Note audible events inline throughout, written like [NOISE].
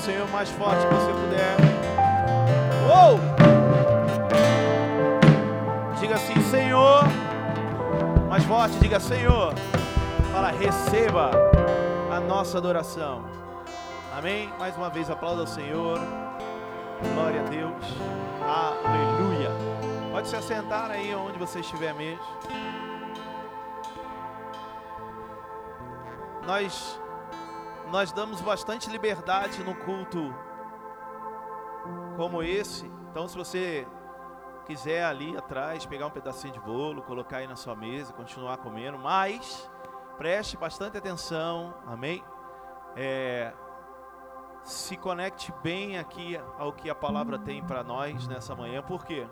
Senhor mais forte que você puder. Uou! Diga assim, Senhor. Mais forte, diga Senhor. Fala, receba a nossa adoração. Amém? Mais uma vez aplauda o Senhor. Glória a Deus. Aleluia. Pode se assentar aí onde você estiver mesmo. Nós nós damos bastante liberdade no culto como esse. Então, se você quiser ali atrás pegar um pedacinho de bolo, colocar aí na sua mesa, continuar comendo, mas preste bastante atenção, amém? É, se conecte bem aqui ao que a palavra tem para nós nessa manhã, por quê?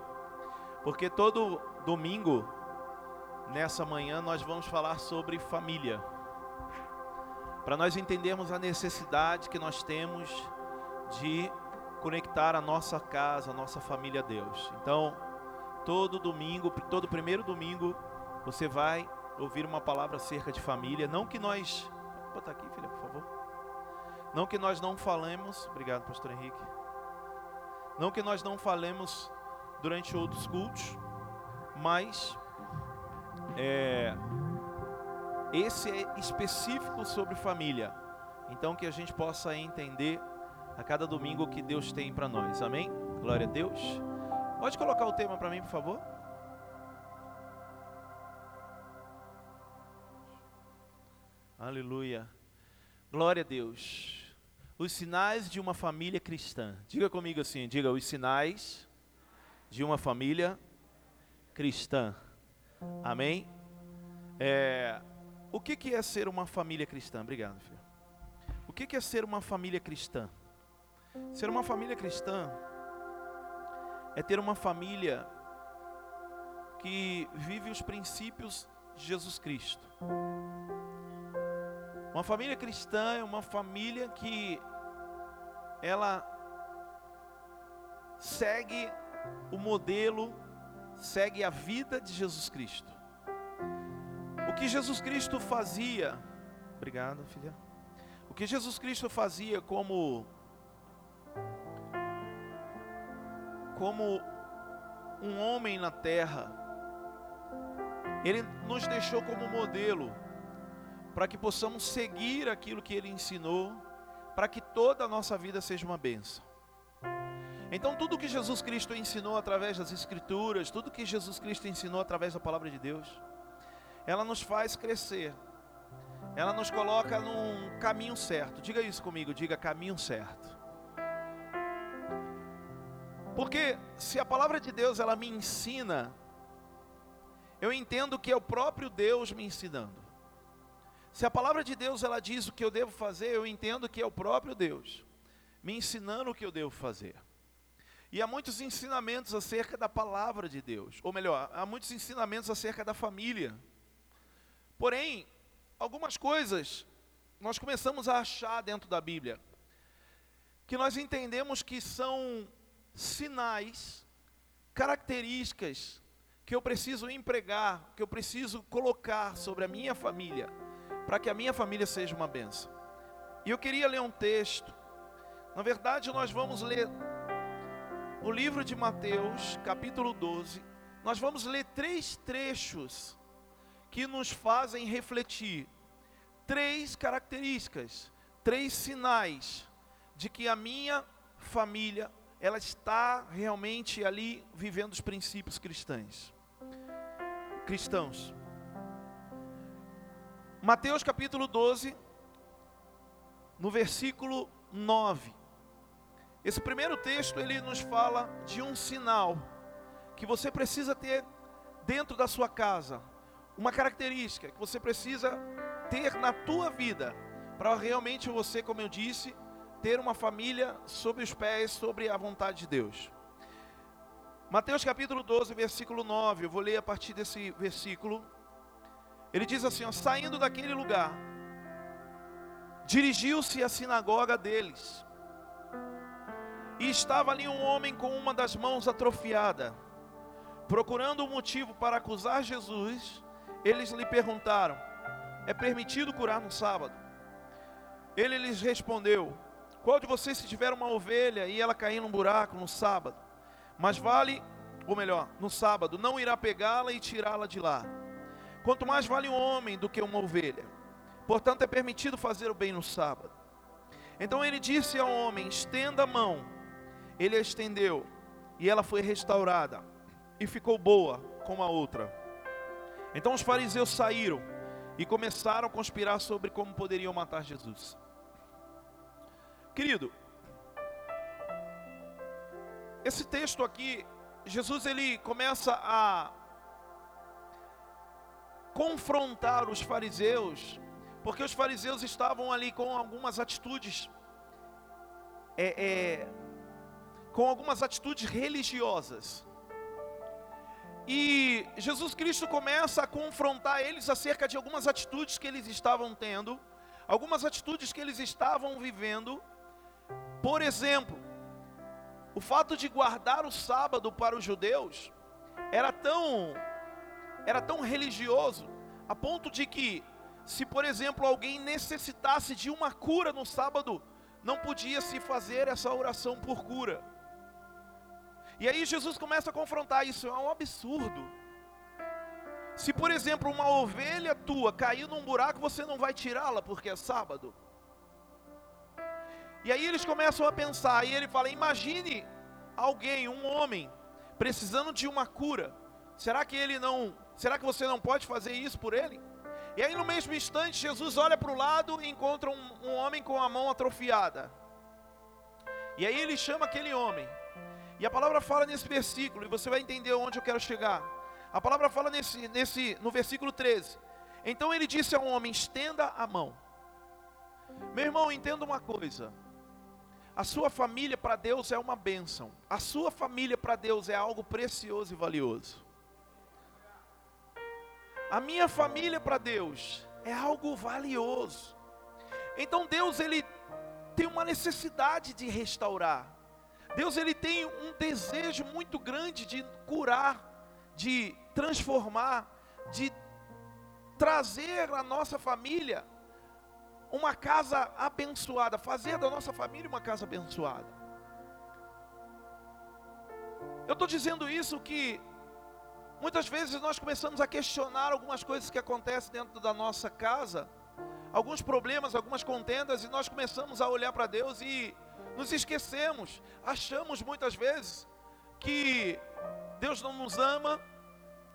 Porque todo domingo, nessa manhã, nós vamos falar sobre família para nós entendermos a necessidade que nós temos de conectar a nossa casa, a nossa família a Deus. Então, todo domingo, todo primeiro domingo, você vai ouvir uma palavra acerca de família. Não que nós. Botar aqui, filha, por favor. Não que nós não falemos. Obrigado, pastor Henrique. Não que nós não falemos durante outros cultos, mas é, esse é específico sobre família. Então que a gente possa entender a cada domingo o que Deus tem para nós. Amém? Glória a Deus. Pode colocar o tema para mim, por favor? Aleluia. Glória a Deus. Os sinais de uma família cristã. Diga comigo assim, diga os sinais de uma família cristã. Amém? É, o que, que é ser uma família cristã? Obrigado, filho. O que, que é ser uma família cristã? Ser uma família cristã é ter uma família que vive os princípios de Jesus Cristo. Uma família cristã é uma família que ela segue o modelo, segue a vida de Jesus Cristo. Que Jesus Cristo fazia, obrigado, filha. O que Jesus Cristo fazia como como um homem na terra, ele nos deixou como modelo para que possamos seguir aquilo que ele ensinou, para que toda a nossa vida seja uma benção. Então, tudo que Jesus Cristo ensinou através das Escrituras, tudo que Jesus Cristo ensinou através da palavra de Deus, ela nos faz crescer. Ela nos coloca num caminho certo. Diga isso comigo, diga caminho certo. Porque se a palavra de Deus ela me ensina, eu entendo que é o próprio Deus me ensinando. Se a palavra de Deus ela diz o que eu devo fazer, eu entendo que é o próprio Deus me ensinando o que eu devo fazer. E há muitos ensinamentos acerca da palavra de Deus, ou melhor, há muitos ensinamentos acerca da família. Porém, algumas coisas nós começamos a achar dentro da Bíblia que nós entendemos que são sinais, características que eu preciso empregar, que eu preciso colocar sobre a minha família, para que a minha família seja uma benção. E eu queria ler um texto. Na verdade, nós vamos ler o livro de Mateus, capítulo 12. Nós vamos ler três trechos que nos fazem refletir três características, três sinais de que a minha família ela está realmente ali vivendo os princípios cristãos. Cristãos. Mateus capítulo 12, no versículo 9. Esse primeiro texto ele nos fala de um sinal que você precisa ter dentro da sua casa, uma característica que você precisa ter na tua vida para realmente você, como eu disse, ter uma família sob os pés, sobre a vontade de Deus. Mateus capítulo 12, versículo 9, eu vou ler a partir desse versículo. Ele diz assim: ó, saindo daquele lugar, dirigiu-se à sinagoga deles. E estava ali um homem com uma das mãos atrofiada, procurando um motivo para acusar Jesus, eles lhe perguntaram: É permitido curar no sábado? Ele lhes respondeu: Qual de vocês, se tiver uma ovelha e ela cair num buraco no sábado, mas vale, ou melhor, no sábado, não irá pegá-la e tirá-la de lá? Quanto mais vale um homem do que uma ovelha. Portanto, é permitido fazer o bem no sábado. Então ele disse ao homem: Estenda a mão. Ele a estendeu, e ela foi restaurada, e ficou boa como a outra. Então os fariseus saíram e começaram a conspirar sobre como poderiam matar Jesus. Querido, esse texto aqui, Jesus ele começa a confrontar os fariseus, porque os fariseus estavam ali com algumas atitudes, é, é, com algumas atitudes religiosas. E Jesus Cristo começa a confrontar eles acerca de algumas atitudes que eles estavam tendo, algumas atitudes que eles estavam vivendo. Por exemplo, o fato de guardar o sábado para os judeus era tão era tão religioso a ponto de que se por exemplo alguém necessitasse de uma cura no sábado, não podia se fazer essa oração por cura. E aí Jesus começa a confrontar isso, é um absurdo. Se, por exemplo, uma ovelha tua cair num buraco, você não vai tirá-la porque é sábado. E aí eles começam a pensar, e ele fala: imagine alguém, um homem, precisando de uma cura. Será que ele não, será que você não pode fazer isso por ele? E aí no mesmo instante, Jesus olha para o lado e encontra um, um homem com a mão atrofiada. E aí ele chama aquele homem. E a palavra fala nesse versículo, e você vai entender onde eu quero chegar. A palavra fala nesse, nesse, no versículo 13. Então ele disse ao homem: estenda a mão. Meu irmão, entenda uma coisa. A sua família para Deus é uma bênção. A sua família para Deus é algo precioso e valioso. A minha família para Deus é algo valioso. Então Deus ele tem uma necessidade de restaurar. Deus ele tem um desejo muito grande de curar, de transformar, de trazer a nossa família uma casa abençoada, fazer da nossa família uma casa abençoada. Eu estou dizendo isso que muitas vezes nós começamos a questionar algumas coisas que acontecem dentro da nossa casa, alguns problemas, algumas contendas, e nós começamos a olhar para Deus e nos esquecemos, achamos muitas vezes que Deus não nos ama,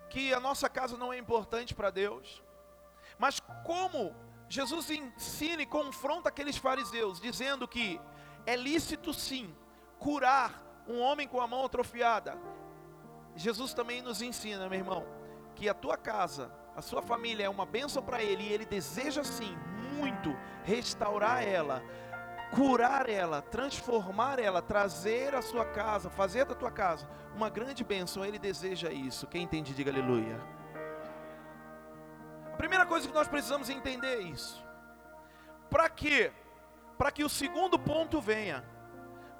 que a nossa casa não é importante para Deus. Mas como Jesus ensina e confronta aqueles fariseus, dizendo que é lícito sim curar um homem com a mão atrofiada. Jesus também nos ensina, meu irmão, que a tua casa, a sua família é uma bênção para Ele e Ele deseja sim muito restaurar ela, curar ela, transformar ela, trazer a sua casa, fazer da tua casa uma grande bênção. Ele deseja isso. Quem entende, diga aleluia. A primeira coisa que nós precisamos entender é isso. Para quê? Para que o segundo ponto venha.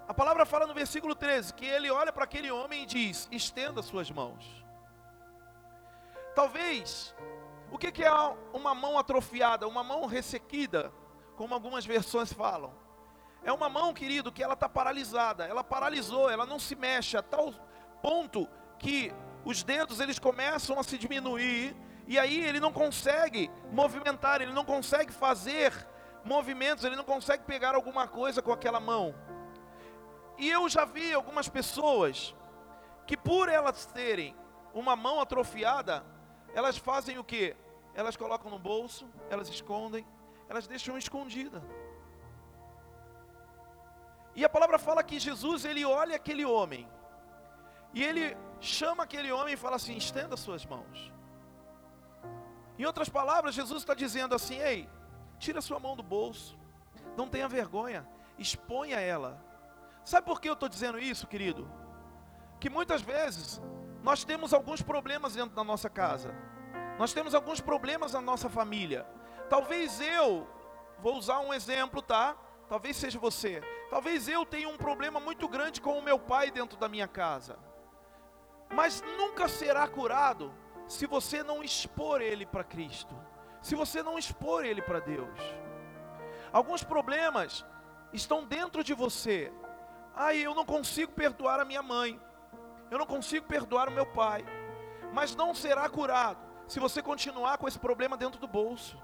A palavra fala no versículo 13 que ele olha para aquele homem e diz: estenda suas mãos. Talvez, o que é uma mão atrofiada, uma mão ressequida, como algumas versões falam? É uma mão, querido, que ela está paralisada. Ela paralisou, ela não se mexe a tal ponto que os dedos eles começam a se diminuir e aí ele não consegue movimentar, ele não consegue fazer movimentos, ele não consegue pegar alguma coisa com aquela mão. E eu já vi algumas pessoas que por elas terem uma mão atrofiada, elas fazem o que? Elas colocam no bolso, elas escondem, elas deixam escondida. E a palavra fala que Jesus, ele olha aquele homem, e ele chama aquele homem e fala assim: estenda suas mãos. Em outras palavras, Jesus está dizendo assim: ei, tira sua mão do bolso, não tenha vergonha, exponha ela. Sabe por que eu estou dizendo isso, querido? Que muitas vezes nós temos alguns problemas dentro da nossa casa, nós temos alguns problemas na nossa família. Talvez eu, vou usar um exemplo, tá? Talvez seja você. Talvez eu tenha um problema muito grande com o meu pai dentro da minha casa. Mas nunca será curado se você não expor ele para Cristo. Se você não expor ele para Deus. Alguns problemas estão dentro de você. Aí eu não consigo perdoar a minha mãe. Eu não consigo perdoar o meu pai. Mas não será curado se você continuar com esse problema dentro do bolso.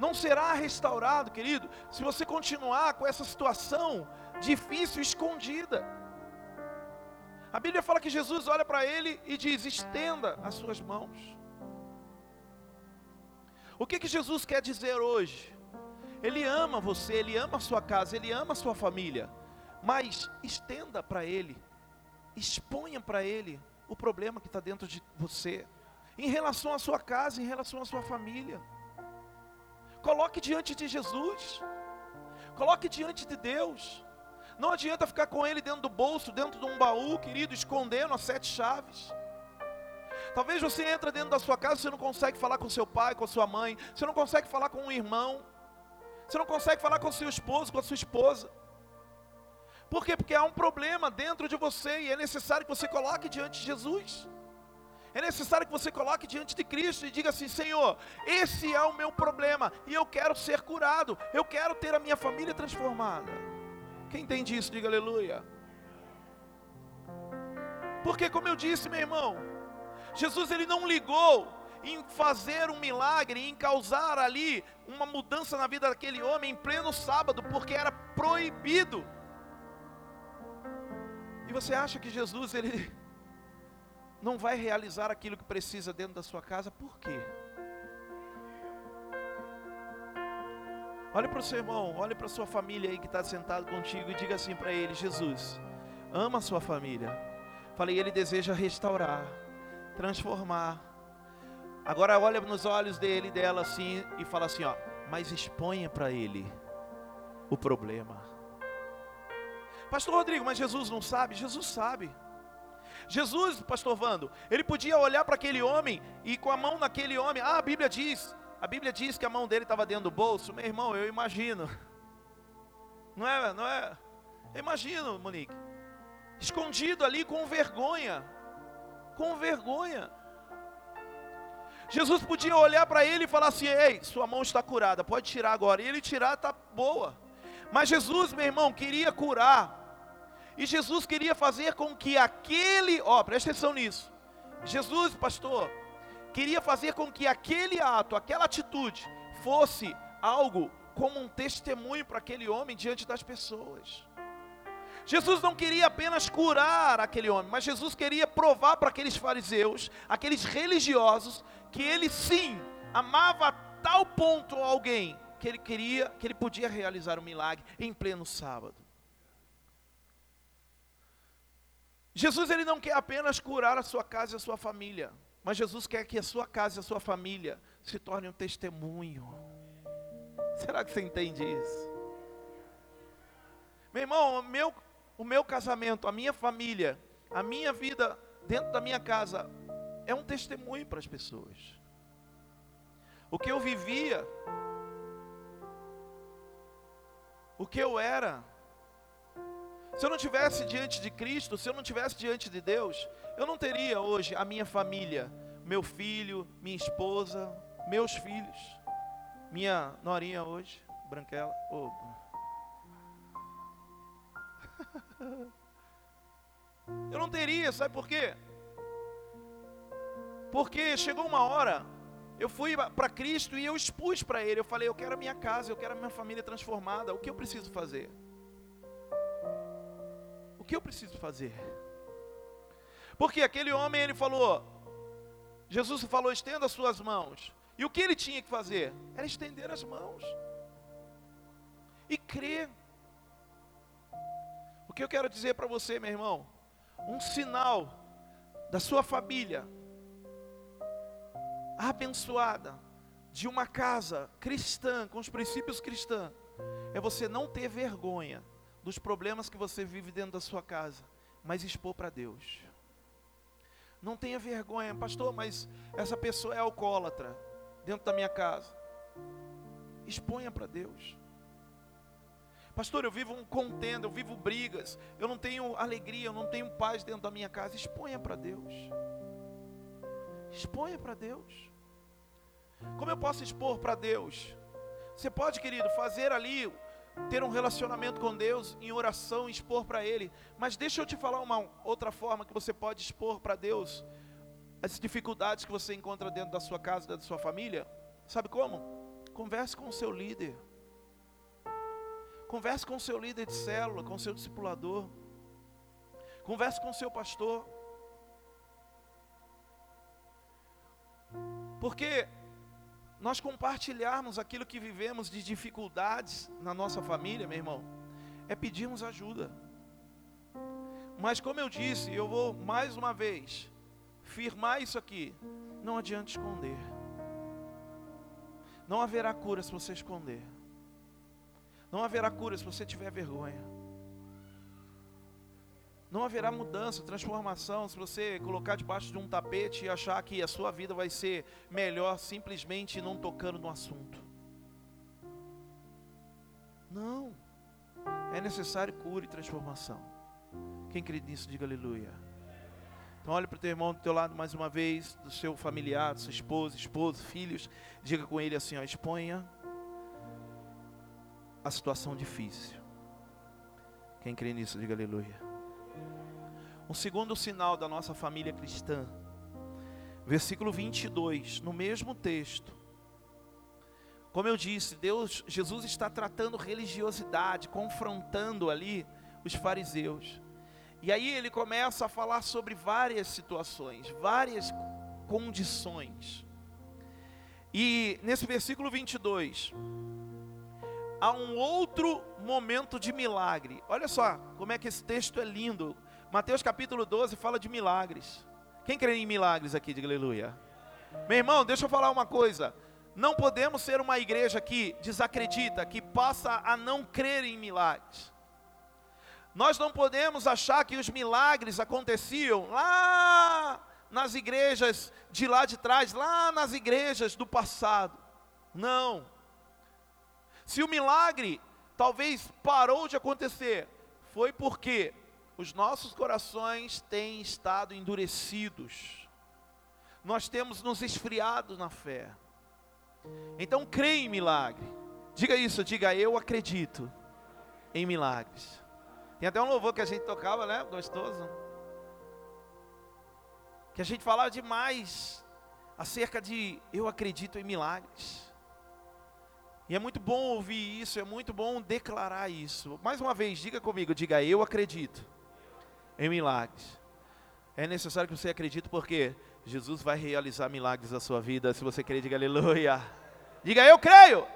Não será restaurado, querido, se você continuar com essa situação difícil escondida. A Bíblia fala que Jesus olha para ele e diz: estenda as suas mãos. O que, que Jesus quer dizer hoje? Ele ama você, ele ama a sua casa, ele ama a sua família. Mas estenda para ele, exponha para ele o problema que está dentro de você, em relação à sua casa, em relação à sua família. Coloque diante de Jesus, coloque diante de Deus. Não adianta ficar com ele dentro do bolso, dentro de um baú, querido, escondendo as sete chaves. Talvez você entre dentro da sua casa, você não consegue falar com seu pai, com sua mãe, você não consegue falar com um irmão, você não consegue falar com seu esposo, com a sua esposa. Por quê? Porque há um problema dentro de você e é necessário que você coloque diante de Jesus. É necessário que você coloque diante de Cristo e diga assim: Senhor, esse é o meu problema e eu quero ser curado, eu quero ter a minha família transformada. Quem entende isso, diga aleluia. Porque, como eu disse, meu irmão, Jesus ele não ligou em fazer um milagre, em causar ali uma mudança na vida daquele homem em pleno sábado, porque era proibido. E você acha que Jesus ele não vai realizar aquilo que precisa dentro da sua casa? Por quê? Olhe para o seu irmão, olhe para a sua família aí que está sentado contigo e diga assim para ele: Jesus, ama a sua família. Falei, ele deseja restaurar, transformar. Agora olha nos olhos dele e dela assim e fala assim, ó, mas exponha para ele o problema. Pastor Rodrigo, mas Jesus não sabe? Jesus sabe. Jesus, pastor Vando, ele podia olhar para aquele homem e com a mão naquele homem, ah, a Bíblia diz, a Bíblia diz que a mão dele estava dentro do bolso. Meu irmão, eu imagino. Não é, não é? Eu imagino, Monique. Escondido ali com vergonha. Com vergonha. Jesus podia olhar para ele e falar assim: Ei, sua mão está curada, pode tirar agora. E ele tirar, está boa. Mas Jesus, meu irmão, queria curar. E Jesus queria fazer com que aquele, ó, presta atenção nisso. Jesus, pastor, queria fazer com que aquele ato, aquela atitude, fosse algo como um testemunho para aquele homem diante das pessoas. Jesus não queria apenas curar aquele homem, mas Jesus queria provar para aqueles fariseus, aqueles religiosos, que ele sim amava a tal ponto alguém que ele queria, que ele podia realizar um milagre em pleno sábado. Jesus ele não quer apenas curar a sua casa e a sua família, mas Jesus quer que a sua casa e a sua família se tornem um testemunho. Será que você entende isso? Meu irmão, o meu, o meu casamento, a minha família, a minha vida dentro da minha casa é um testemunho para as pessoas. O que eu vivia o que eu era. Se eu não tivesse diante de Cristo, se eu não tivesse diante de Deus, eu não teria hoje a minha família, meu filho, minha esposa, meus filhos, minha norinha hoje, Branquela. Oh. [LAUGHS] eu não teria, sabe por quê? Porque chegou uma hora eu fui para Cristo e eu expus para Ele. Eu falei: Eu quero a minha casa, eu quero a minha família transformada. O que eu preciso fazer? Que eu preciso fazer? Porque aquele homem, ele falou: Jesus falou: estenda as suas mãos. E o que ele tinha que fazer? Era estender as mãos e crer. O que eu quero dizer para você, meu irmão? Um sinal da sua família abençoada de uma casa cristã, com os princípios cristãos, é você não ter vergonha dos problemas que você vive dentro da sua casa, mas expor para Deus. Não tenha vergonha, pastor, mas essa pessoa é alcoólatra dentro da minha casa. Exponha para Deus. Pastor, eu vivo um contenda, eu vivo brigas, eu não tenho alegria, eu não tenho paz dentro da minha casa. Exponha para Deus. Exponha para Deus. Como eu posso expor para Deus? Você pode, querido, fazer ali, ter um relacionamento com Deus em oração, expor para Ele. Mas deixa eu te falar uma outra forma que você pode expor para Deus as dificuldades que você encontra dentro da sua casa, dentro da sua família. Sabe como? Converse com o seu líder. Converse com o seu líder de célula, com o seu discipulador. Converse com o seu pastor. Porque nós compartilharmos aquilo que vivemos de dificuldades na nossa família, meu irmão, é pedirmos ajuda. Mas como eu disse, eu vou mais uma vez firmar isso aqui. Não adianta esconder. Não haverá cura se você esconder. Não haverá cura se você tiver vergonha. Não haverá mudança, transformação se você colocar debaixo de um tapete e achar que a sua vida vai ser melhor simplesmente não tocando no assunto. Não. É necessário cura e transformação. Quem crê nisso, diga aleluia. Então olhe para o teu irmão do teu lado mais uma vez, do seu familiar, do sua esposa, esposo, filhos. Diga com ele assim, ó, exponha a situação difícil. Quem crê nisso, diga aleluia. Um segundo sinal da nossa família cristã. Versículo 22, no mesmo texto. Como eu disse, Deus, Jesus está tratando religiosidade, confrontando ali os fariseus. E aí ele começa a falar sobre várias situações, várias condições. E nesse versículo 22, há um outro momento de milagre. Olha só como é que esse texto é lindo. Mateus capítulo 12 fala de milagres. Quem crê em milagres aqui? Diga aleluia. Meu irmão, deixa eu falar uma coisa. Não podemos ser uma igreja que desacredita, que passa a não crer em milagres. Nós não podemos achar que os milagres aconteciam lá nas igrejas de lá de trás, lá nas igrejas do passado. Não. Se o milagre talvez parou de acontecer, foi porque os nossos corações têm estado endurecidos, nós temos nos esfriado na fé. Então creia em milagre. Diga isso, diga eu acredito em milagres. Tem até um louvor que a gente tocava, né? Gostoso. Que a gente falava demais acerca de eu acredito em milagres. E é muito bom ouvir isso, é muito bom declarar isso. Mais uma vez, diga comigo, diga eu acredito em milagres. É necessário que você acredite porque Jesus vai realizar milagres na sua vida. Se você crer, diga aleluia. Diga eu creio.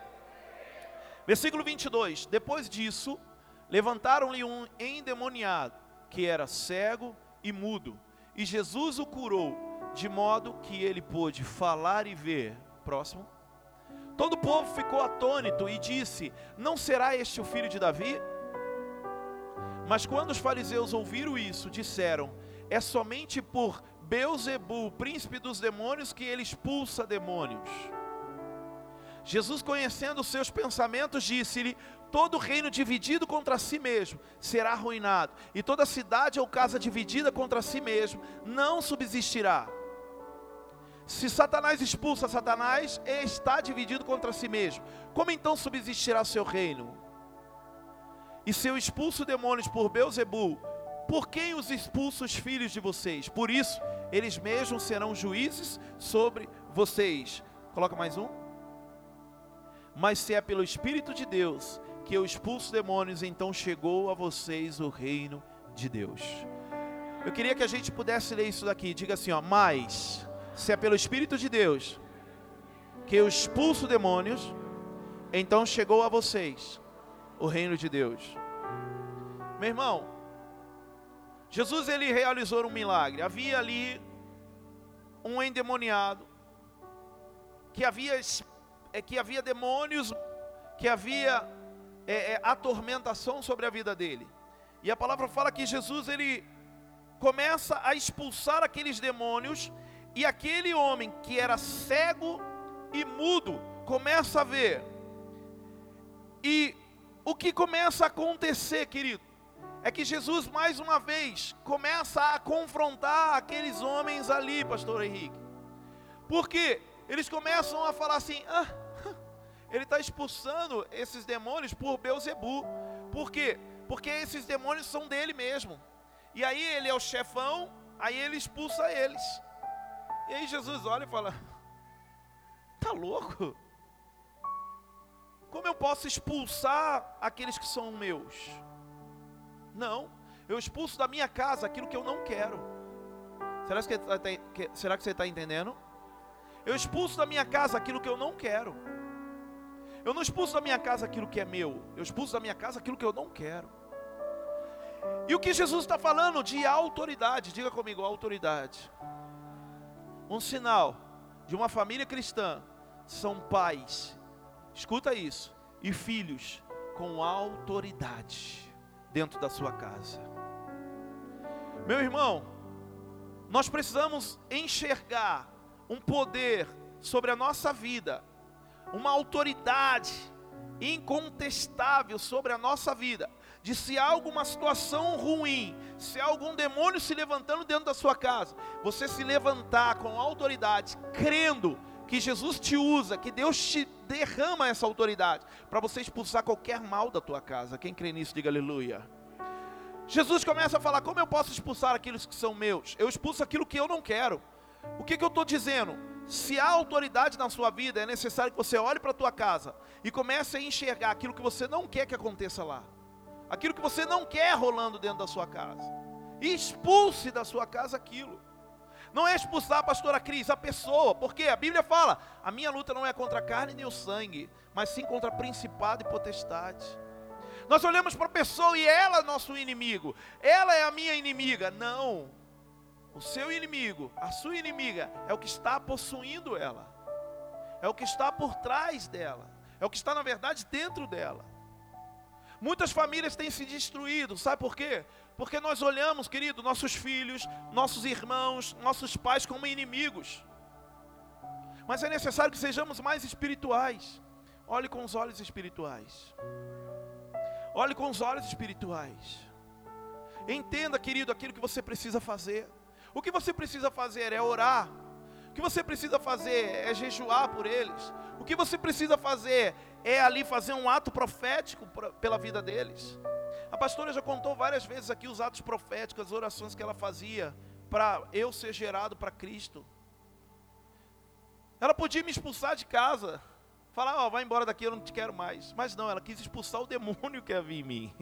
Versículo 22. Depois disso, levantaram-lhe um endemoniado, que era cego e mudo, e Jesus o curou, de modo que ele pôde falar e ver. Próximo. Todo o povo ficou atônito e disse: Não será este o filho de Davi? Mas quando os fariseus ouviram isso, disseram: É somente por Beuzebu, príncipe dos demônios, que ele expulsa demônios. Jesus, conhecendo os seus pensamentos, disse-lhe: Todo reino dividido contra si mesmo será arruinado, e toda cidade ou casa dividida contra si mesmo não subsistirá. Se Satanás expulsa Satanás, está dividido contra si mesmo. Como então subsistirá seu reino? E se eu expulso demônios por Beuzebu, por quem os expulso os filhos de vocês? Por isso, eles mesmos serão juízes sobre vocês. Coloca mais um. Mas se é pelo Espírito de Deus que eu expulso demônios, então chegou a vocês o reino de Deus. Eu queria que a gente pudesse ler isso daqui. Diga assim, ó, mas se é pelo Espírito de Deus que eu expulso demônios, então chegou a vocês o reino de Deus. Meu irmão, Jesus ele realizou um milagre. Havia ali um endemoniado que havia é, que havia demônios, que havia é, é, atormentação sobre a vida dele. E a palavra fala que Jesus ele começa a expulsar aqueles demônios e aquele homem que era cego e mudo começa a ver. E o que começa a acontecer, querido, é que Jesus mais uma vez começa a confrontar aqueles homens ali, pastor Henrique. Porque eles começam a falar assim: ah, [LAUGHS] ele está expulsando esses demônios por Beuzebu. Por quê? Porque esses demônios são dele mesmo. E aí ele é o chefão, aí ele expulsa eles. E aí Jesus olha e fala: Tá louco? Como eu posso expulsar aqueles que são meus? Não, eu expulso da minha casa aquilo que eu não quero. Será que, tá será que você está entendendo? Eu expulso da minha casa aquilo que eu não quero. Eu não expulso da minha casa aquilo que é meu. Eu expulso da minha casa aquilo que eu não quero. E o que Jesus está falando de autoridade, diga comigo, autoridade. Um sinal de uma família cristã são pais, escuta isso, e filhos com autoridade dentro da sua casa. Meu irmão, nós precisamos enxergar um poder sobre a nossa vida, uma autoridade incontestável sobre a nossa vida, de se há alguma situação ruim, se há algum demônio se levantando dentro da sua casa, você se levantar com autoridade, crendo que Jesus te usa, que Deus te derrama essa autoridade para você expulsar qualquer mal da tua casa. Quem crê nisso, diga aleluia. Jesus começa a falar: como eu posso expulsar aqueles que são meus? Eu expulso aquilo que eu não quero. O que, que eu estou dizendo? Se há autoridade na sua vida, é necessário que você olhe para a tua casa e comece a enxergar aquilo que você não quer que aconteça lá, aquilo que você não quer rolando dentro da sua casa, e expulse da sua casa aquilo. Não é expulsar a pastora Cris, a pessoa, porque a Bíblia fala: a minha luta não é contra a carne nem o sangue, mas sim contra principado e potestade. Nós olhamos para a pessoa e ela é nosso inimigo, ela é a minha inimiga. Não, o seu inimigo, a sua inimiga, é o que está possuindo ela, é o que está por trás dela, é o que está, na verdade, dentro dela. Muitas famílias têm se destruído, sabe por quê? Porque nós olhamos, querido, nossos filhos, nossos irmãos, nossos pais como inimigos. Mas é necessário que sejamos mais espirituais. Olhe com os olhos espirituais. Olhe com os olhos espirituais. Entenda, querido, aquilo que você precisa fazer. O que você precisa fazer é orar. O que você precisa fazer é jejuar por eles. O que você precisa fazer é ali fazer um ato profético pela vida deles. A pastora já contou várias vezes aqui os atos proféticos, as orações que ela fazia para eu ser gerado para Cristo. Ela podia me expulsar de casa, falar, ó, oh, vai embora daqui, eu não te quero mais. Mas não, ela quis expulsar o demônio que havia em mim.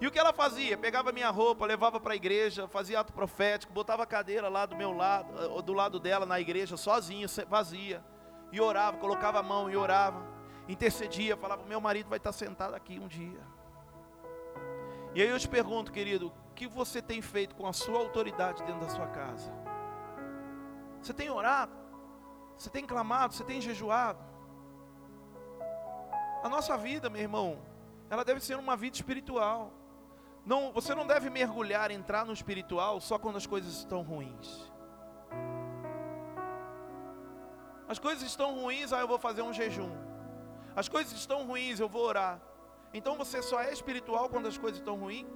E o que ela fazia? Pegava minha roupa, levava para a igreja, fazia ato profético, botava a cadeira lá do meu lado, eh, do lado dela na igreja, sozinha, vazia. E orava, colocava a mão e orava. Intercedia, falava: Meu marido vai estar sentado aqui um dia. E aí eu te pergunto, querido, o que você tem feito com a sua autoridade dentro da sua casa? Você tem orado? Você tem clamado? Você tem jejuado? A nossa vida, meu irmão, ela deve ser uma vida espiritual. Não, você não deve mergulhar, entrar no espiritual só quando as coisas estão ruins. As coisas estão ruins, ah, eu vou fazer um jejum. As coisas estão ruins, eu vou orar. Então você só é espiritual quando as coisas estão ruins?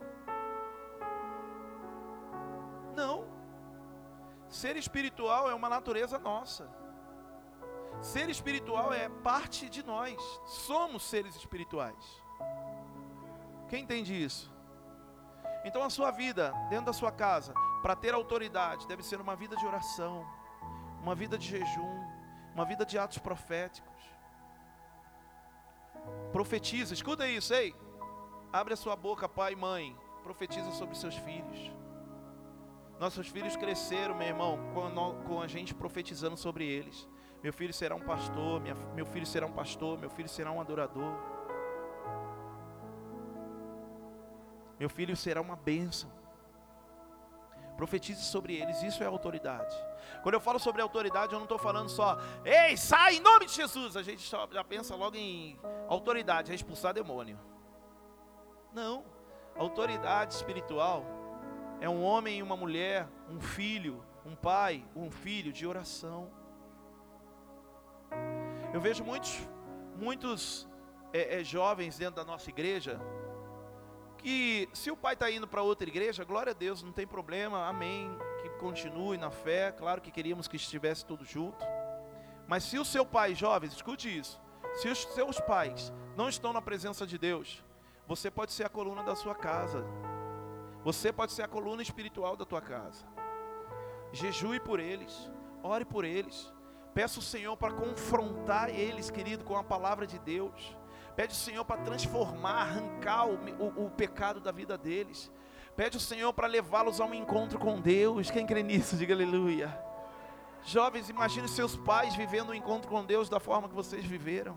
Não. Ser espiritual é uma natureza nossa. Ser espiritual é parte de nós. Somos seres espirituais. Quem entende isso? Então a sua vida, dentro da sua casa, para ter autoridade, deve ser uma vida de oração, uma vida de jejum, uma vida de atos proféticos. Profetiza, escuta isso, ei. Abre a sua boca, pai e mãe. Profetiza sobre seus filhos. Nossos filhos cresceram, meu irmão, com a gente profetizando sobre eles. Meu filho será um pastor, minha, meu filho será um pastor, meu filho será um adorador. Meu filho será uma bênção. Profetize sobre eles, isso é autoridade. Quando eu falo sobre autoridade, eu não estou falando só, ei, sai em nome de Jesus. A gente só, já pensa logo em autoridade, é expulsar demônio. Não, autoridade espiritual é um homem e uma mulher, um filho, um pai, um filho de oração. Eu vejo muitos, muitos é, é, jovens dentro da nossa igreja que se o pai está indo para outra igreja, glória a Deus, não tem problema, amém. Continue na fé, claro que queríamos que estivesse tudo junto. Mas se o seu pai, jovens, escute isso. Se os seus pais não estão na presença de Deus, você pode ser a coluna da sua casa. Você pode ser a coluna espiritual da tua casa. Jejue por eles, ore por eles. Peça o Senhor para confrontar eles, querido, com a palavra de Deus. Pede o Senhor para transformar, arrancar o, o, o pecado da vida deles. Pede o Senhor para levá-los a um encontro com Deus. Quem crê nisso, diga aleluia. Jovens, imagine seus pais vivendo um encontro com Deus da forma que vocês viveram.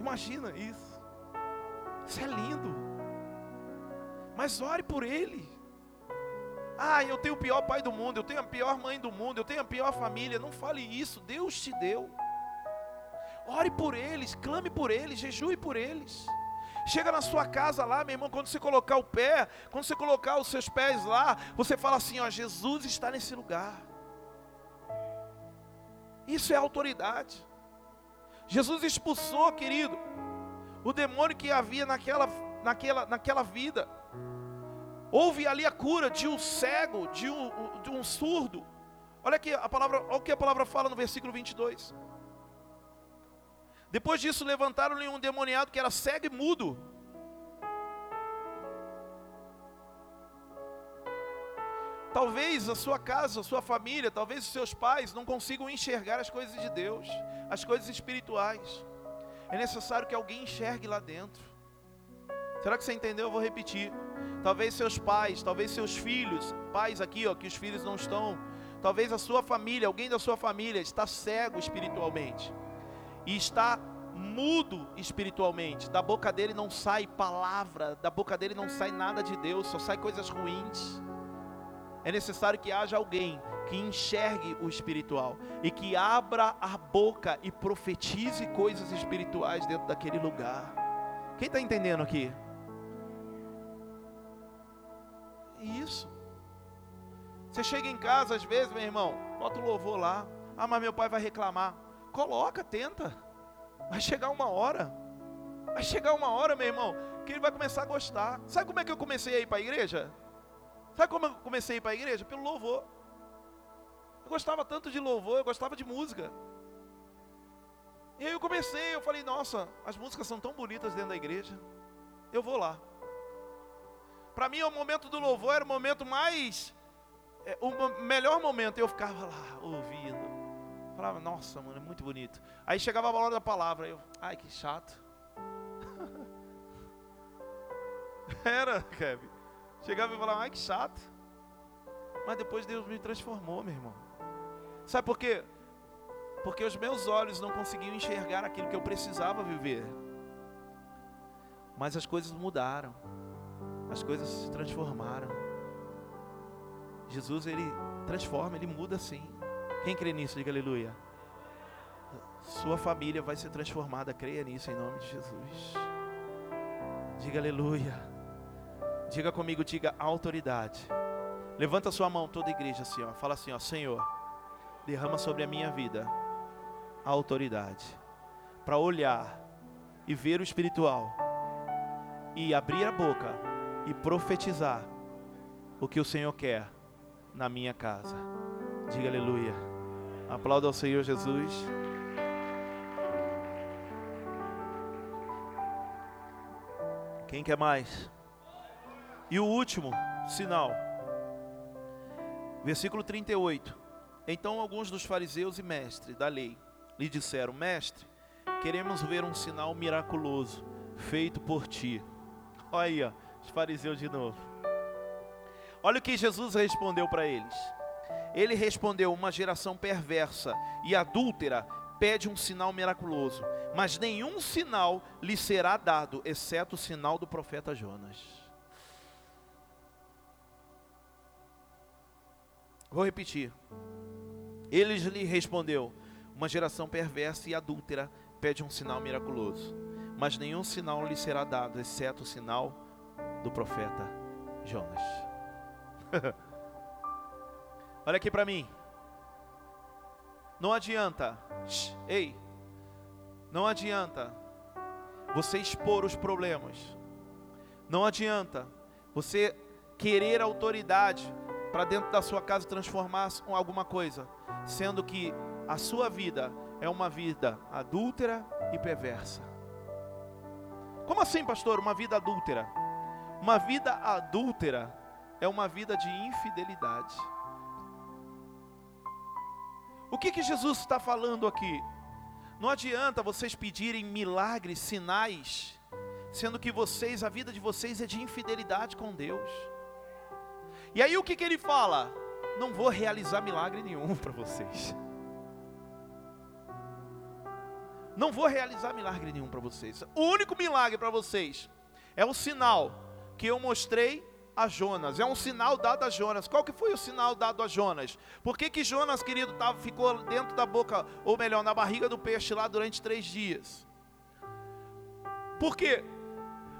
Imagina isso. Isso é lindo. Mas ore por ele. Ah, eu tenho o pior pai do mundo, eu tenho a pior mãe do mundo, eu tenho a pior família. Não fale isso, Deus te deu. Ore por eles, clame por eles, jejue por eles. Chega na sua casa lá, meu irmão, quando você colocar o pé, quando você colocar os seus pés lá, você fala assim: ó, Jesus está nesse lugar. Isso é autoridade. Jesus expulsou, querido, o demônio que havia naquela, naquela, naquela vida. Houve ali a cura de um cego, de um, de um surdo. Olha aqui a palavra, olha o que a palavra fala no versículo 22. Depois disso, levantaram-lhe um demoniado que era cego e mudo. Talvez a sua casa, a sua família, talvez os seus pais não consigam enxergar as coisas de Deus, as coisas espirituais. É necessário que alguém enxergue lá dentro. Será que você entendeu? Eu vou repetir. Talvez seus pais, talvez seus filhos, pais aqui, ó, que os filhos não estão. Talvez a sua família, alguém da sua família está cego espiritualmente e está mudo espiritualmente. Da boca dele não sai palavra, da boca dele não sai nada de Deus, só sai coisas ruins. É necessário que haja alguém que enxergue o espiritual e que abra a boca e profetize coisas espirituais dentro daquele lugar. Quem está entendendo aqui? Isso. Você chega em casa às vezes, meu irmão, bota o louvor lá. Ah, mas meu pai vai reclamar. Coloca, tenta. Vai chegar uma hora. Vai chegar uma hora, meu irmão, que ele vai começar a gostar. Sabe como é que eu comecei a ir para a igreja? Sabe como eu comecei a ir para a igreja? Pelo louvor. Eu gostava tanto de louvor, eu gostava de música. E aí eu comecei, eu falei, nossa, as músicas são tão bonitas dentro da igreja. Eu vou lá. Para mim, o momento do louvor era o momento mais. É, o melhor momento. Eu ficava lá ouvindo. Falava, nossa, mano, é muito bonito. Aí chegava a hora da palavra, eu, ai que chato. [LAUGHS] Era, Kevin. Chegava e falava, ai que chato. Mas depois Deus me transformou, meu irmão. Sabe por quê? Porque os meus olhos não conseguiam enxergar aquilo que eu precisava viver. Mas as coisas mudaram. As coisas se transformaram. Jesus, ele transforma, ele muda sim. Quem crê nisso, diga aleluia. Sua família vai ser transformada, creia nisso em nome de Jesus. Diga aleluia. Diga comigo, diga autoridade. Levanta sua mão, toda a igreja assim, ó. Fala assim, ó, Senhor, derrama sobre a minha vida a autoridade para olhar e ver o espiritual e abrir a boca e profetizar o que o Senhor quer na minha casa. Diga aleluia. Aplauda ao Senhor Jesus. Quem quer mais? E o último sinal. Versículo 38. Então alguns dos fariseus e mestres da lei lhe disseram: Mestre, queremos ver um sinal miraculoso feito por ti. Olha aí, ó, os fariseus de novo. Olha o que Jesus respondeu para eles. Ele respondeu: Uma geração perversa e adúltera pede um sinal miraculoso, mas nenhum sinal lhe será dado, exceto o sinal do profeta Jonas. Vou repetir. Ele lhe respondeu: Uma geração perversa e adúltera pede um sinal miraculoso, mas nenhum sinal lhe será dado, exceto o sinal do profeta Jonas. [LAUGHS] Olha aqui para mim. Não adianta, ei, não adianta você expor os problemas. Não adianta você querer autoridade para dentro da sua casa transformar alguma coisa, sendo que a sua vida é uma vida adúltera e perversa. Como assim, pastor? Uma vida adúltera? Uma vida adúltera é uma vida de infidelidade. O que, que Jesus está falando aqui? Não adianta vocês pedirem milagres, sinais, sendo que vocês, a vida de vocês é de infidelidade com Deus. E aí o que, que ele fala? Não vou realizar milagre nenhum para vocês. Não vou realizar milagre nenhum para vocês. O único milagre para vocês é o sinal que eu mostrei a Jonas. É um sinal dado a Jonas. Qual que foi o sinal dado a Jonas? Por que, que Jonas, querido, tava, ficou dentro da boca, ou melhor, na barriga do peixe lá durante três dias? Por quê?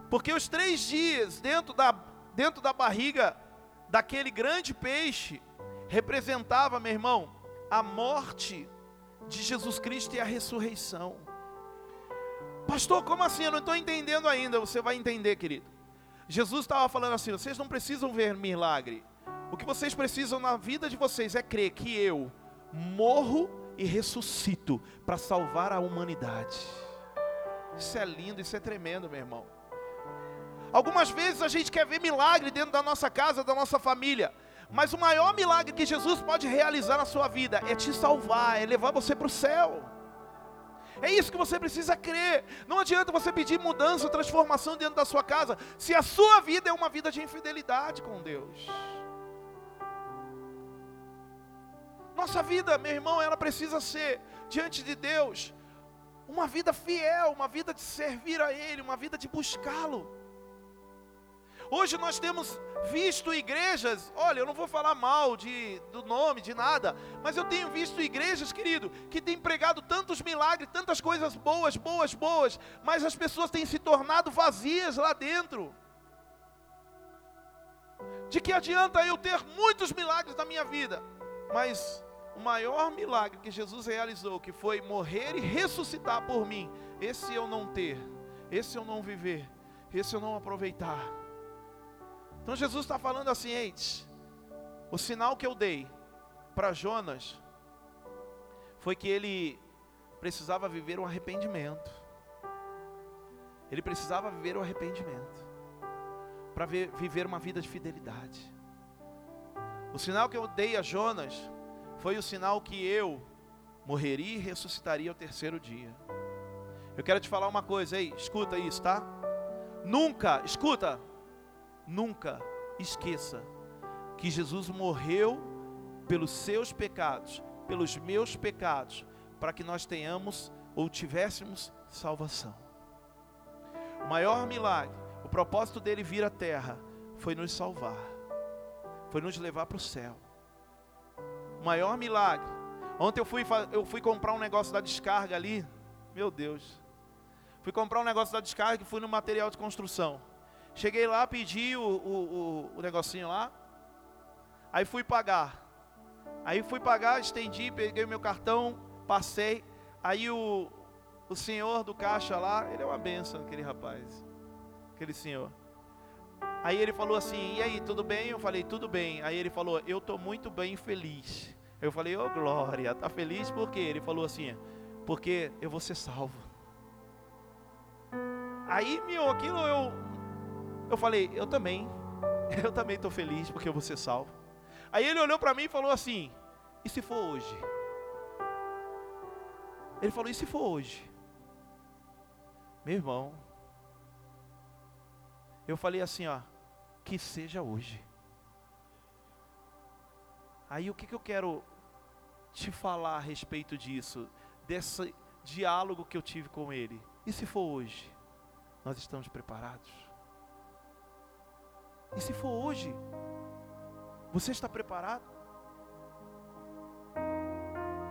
Porque os três dias dentro da, dentro da barriga daquele grande peixe representava, meu irmão, a morte de Jesus Cristo e a ressurreição. Pastor, como assim? Eu não estou entendendo ainda. Você vai entender, querido. Jesus estava falando assim: vocês não precisam ver milagre. O que vocês precisam na vida de vocês é crer que eu morro e ressuscito para salvar a humanidade. Isso é lindo, isso é tremendo, meu irmão. Algumas vezes a gente quer ver milagre dentro da nossa casa, da nossa família. Mas o maior milagre que Jesus pode realizar na sua vida é te salvar, é levar você para o céu. É isso que você precisa crer. Não adianta você pedir mudança, transformação dentro da sua casa, se a sua vida é uma vida de infidelidade com Deus. Nossa vida, meu irmão, ela precisa ser diante de Deus uma vida fiel, uma vida de servir a Ele, uma vida de buscá-lo. Hoje nós temos visto igrejas, olha, eu não vou falar mal de, do nome, de nada, mas eu tenho visto igrejas, querido, que têm pregado tantos milagres, tantas coisas boas, boas, boas, mas as pessoas têm se tornado vazias lá dentro. De que adianta eu ter muitos milagres na minha vida, mas o maior milagre que Jesus realizou, que foi morrer e ressuscitar por mim, esse eu não ter, esse eu não viver, esse eu não aproveitar. Então Jesus está falando assim, gente, o sinal que eu dei para Jonas foi que ele precisava viver um arrependimento. Ele precisava viver o arrependimento para viver uma vida de fidelidade. O sinal que eu dei a Jonas foi o sinal que eu morreria e ressuscitaria ao terceiro dia. Eu quero te falar uma coisa aí, escuta isso, tá? Nunca, escuta, nunca esqueça que Jesus morreu pelos seus pecados, pelos meus pecados, para que nós tenhamos ou tivéssemos salvação. O maior milagre, o propósito dele vir à terra, foi nos salvar, foi nos levar para o céu. O maior milagre. Ontem eu fui, eu fui comprar um negócio da descarga ali, meu Deus. Fui comprar um negócio da descarga e fui no material de construção. Cheguei lá, pedi o, o, o, o negocinho lá. Aí fui pagar. Aí fui pagar, estendi, peguei meu cartão, passei. Aí o, o senhor do caixa lá, ele é uma benção, aquele rapaz. Aquele senhor. Aí ele falou assim: E aí, tudo bem? Eu falei: Tudo bem. Aí ele falou: Eu estou muito bem feliz. Eu falei: Ô oh, glória, tá feliz por quê? Ele falou assim: Porque eu vou ser salvo. Aí, meu, aquilo eu eu falei, eu também. [LAUGHS] Eu também estou feliz porque eu vou ser salvo. Aí ele olhou para mim e falou assim: E se for hoje? Ele falou: E se for hoje? Meu irmão. Eu falei assim: Ó, que seja hoje. Aí o que, que eu quero te falar a respeito disso, desse diálogo que eu tive com ele? E se for hoje? Nós estamos preparados? E se for hoje, você está preparado?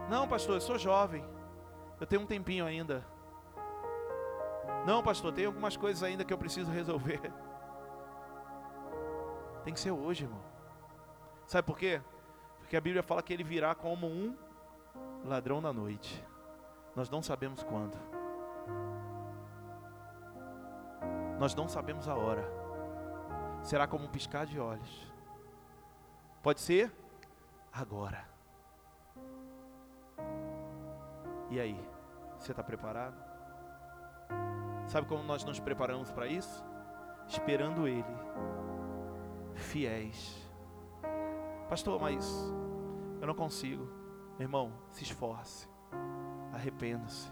Não, pastor, eu sou jovem. Eu tenho um tempinho ainda. Não, pastor, tem algumas coisas ainda que eu preciso resolver. [LAUGHS] Tem que ser hoje, irmão. Sabe por quê? Porque a Bíblia fala que ele virá como um ladrão da noite. Nós não sabemos quando. Nós não sabemos a hora será como um piscar de olhos. Pode ser agora. E aí, você está preparado? Sabe como nós nos preparamos para isso? Esperando Ele, fiéis. Pastor, mas eu não consigo. Meu irmão, se esforce, arrependa-se.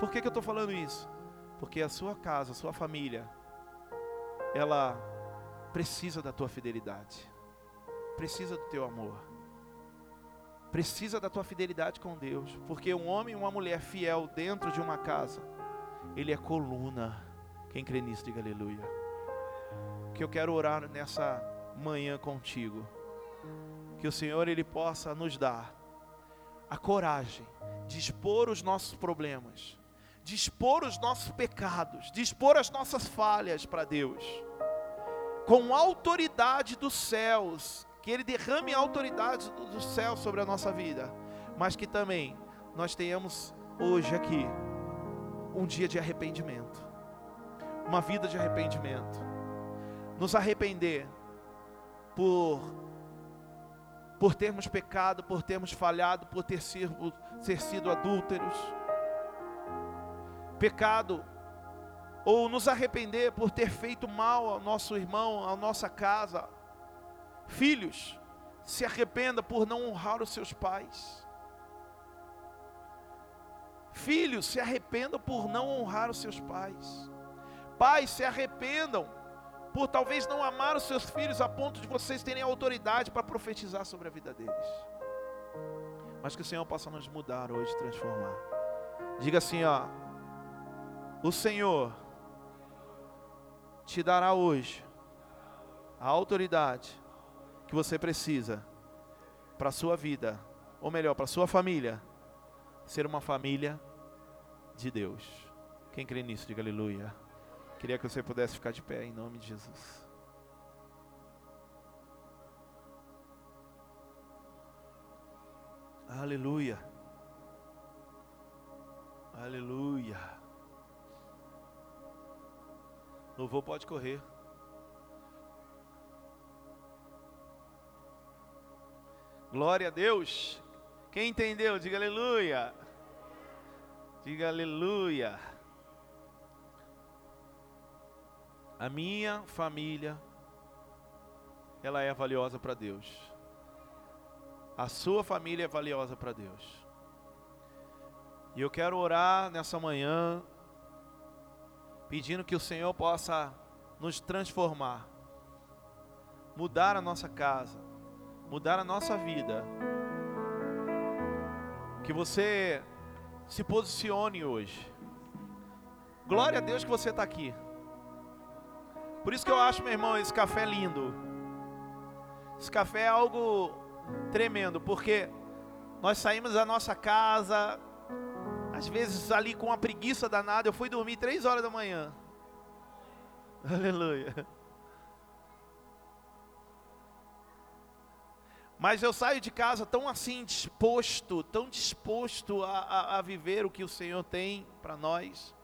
Por que, que eu estou falando isso? Porque a sua casa, a sua família, ela precisa da tua fidelidade, precisa do teu amor, precisa da tua fidelidade com Deus, porque um homem e uma mulher fiel dentro de uma casa, ele é coluna. Quem crê nisso, diga aleluia. Que eu quero orar nessa manhã contigo, que o Senhor ele possa nos dar a coragem de expor os nossos problemas, de expor os nossos pecados, de expor as nossas falhas para Deus com autoridade dos céus, que Ele derrame a autoridade dos céus sobre a nossa vida, mas que também nós tenhamos hoje aqui um dia de arrependimento, uma vida de arrependimento, nos arrepender por por termos pecado, por termos falhado, por ter sido, ter sido adúlteros, pecado ou nos arrepender por ter feito mal ao nosso irmão, à nossa casa. Filhos, se arrependa por não honrar os seus pais. Filhos, se arrependam por não honrar os seus pais. Pais, se arrependam por talvez não amar os seus filhos a ponto de vocês terem autoridade para profetizar sobre a vida deles. Mas que o Senhor possa nos mudar hoje, transformar. Diga assim, ó: O Senhor te dará hoje a autoridade que você precisa para a sua vida, ou melhor, para a sua família, ser uma família de Deus. Quem crê nisso, diga aleluia. Queria que você pudesse ficar de pé em nome de Jesus. Aleluia. Aleluia. Louvor pode correr. Glória a Deus. Quem entendeu, diga aleluia. Diga aleluia. A minha família, ela é valiosa para Deus. A sua família é valiosa para Deus. E eu quero orar nessa manhã pedindo que o Senhor possa nos transformar, mudar a nossa casa, mudar a nossa vida. Que você se posicione hoje. Glória a Deus que você está aqui. Por isso que eu acho, meu irmão, esse café lindo. Esse café é algo tremendo, porque nós saímos da nossa casa, às vezes ali com uma preguiça danada, eu fui dormir três horas da manhã. [LAUGHS] Aleluia. Mas eu saio de casa tão assim disposto, tão disposto a, a, a viver o que o Senhor tem para nós.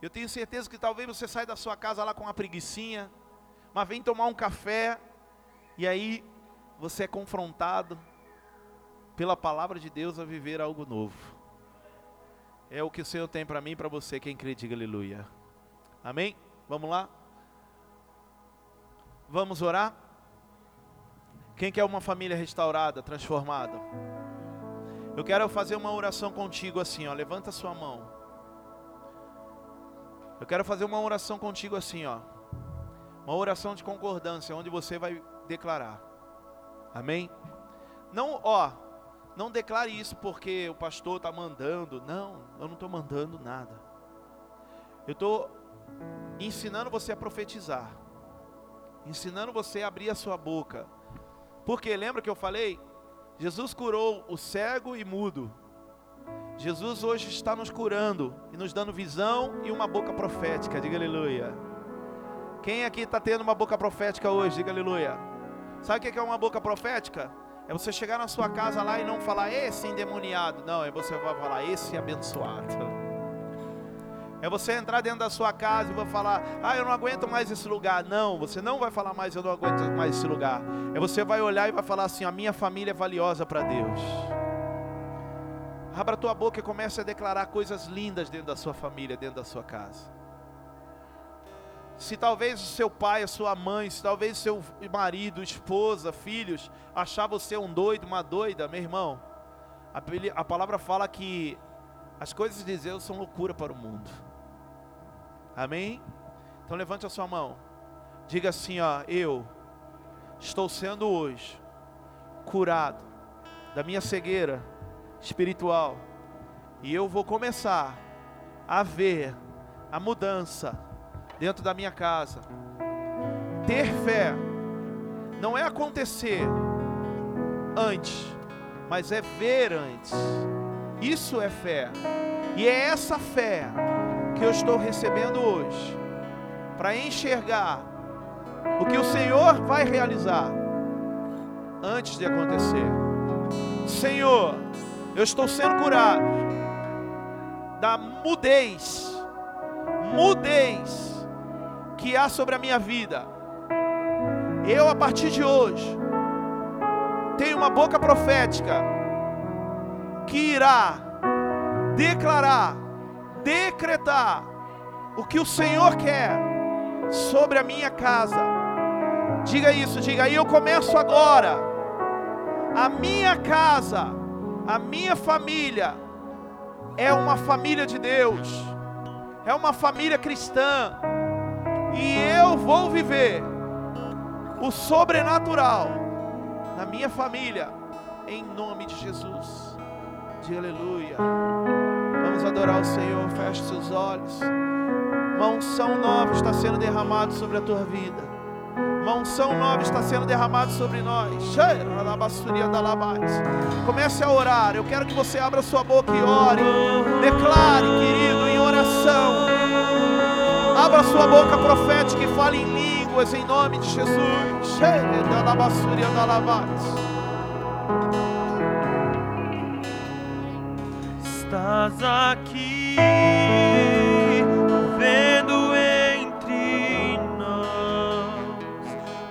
Eu tenho certeza que talvez você saia da sua casa lá com uma preguiçinha, mas vem tomar um café e aí você é confrontado pela palavra de Deus a viver algo novo. É o que o Senhor tem para mim e para você. Quem crê, diga aleluia. Amém? Vamos lá? Vamos orar? Quem quer uma família restaurada, transformada? Eu quero fazer uma oração contigo assim, ó. Levanta sua mão. Eu quero fazer uma oração contigo assim, ó. Uma oração de concordância, onde você vai declarar. Amém? Não, ó, não declare isso porque o pastor está mandando. Não, eu não estou mandando nada. Eu estou ensinando você a profetizar. Ensinando você a abrir a sua boca. Porque lembra que eu falei? Jesus curou o cego e mudo. Jesus hoje está nos curando e nos dando visão e uma boca profética. Diga aleluia. Quem aqui está tendo uma boca profética hoje? Diga aleluia. Sabe o que é uma boca profética? É você chegar na sua casa lá e não falar esse endemoniado. Não, é você vai falar esse abençoado. É você entrar dentro da sua casa e vai falar: Ah, eu não aguento mais esse lugar. Não, você não vai falar mais: Eu não aguento mais esse lugar. É você vai olhar e vai falar assim: A minha família é valiosa para Deus. Abra a tua boca e comece a declarar coisas lindas dentro da sua família, dentro da sua casa. Se talvez o seu pai, a sua mãe, se talvez seu marido, esposa, filhos, achar você um doido, uma doida, meu irmão, a palavra fala que as coisas de Deus são loucura para o mundo. Amém? Então levante a sua mão. Diga assim, ó, eu estou sendo hoje curado da minha cegueira espiritual. E eu vou começar a ver a mudança dentro da minha casa. Ter fé não é acontecer antes, mas é ver antes. Isso é fé. E é essa fé que eu estou recebendo hoje para enxergar o que o Senhor vai realizar antes de acontecer. Senhor, eu estou sendo curado da mudez, mudez que há sobre a minha vida. Eu, a partir de hoje, tenho uma boca profética que irá declarar, decretar o que o Senhor quer sobre a minha casa. Diga isso, diga aí, eu começo agora. A minha casa, a minha família é uma família de Deus, é uma família cristã, e eu vou viver o sobrenatural na minha família, em nome de Jesus. Diga aleluia. Vamos adorar o Senhor, feche seus olhos. Uma unção nova está sendo derramada sobre a tua vida. Uma unção nova está sendo derramada sobre nós. Comece a orar. Eu quero que você abra sua boca e ore. Declare, querido, em oração. Abra sua boca profética e fale em línguas em nome de Jesus. Estás aqui, vendo entre nós,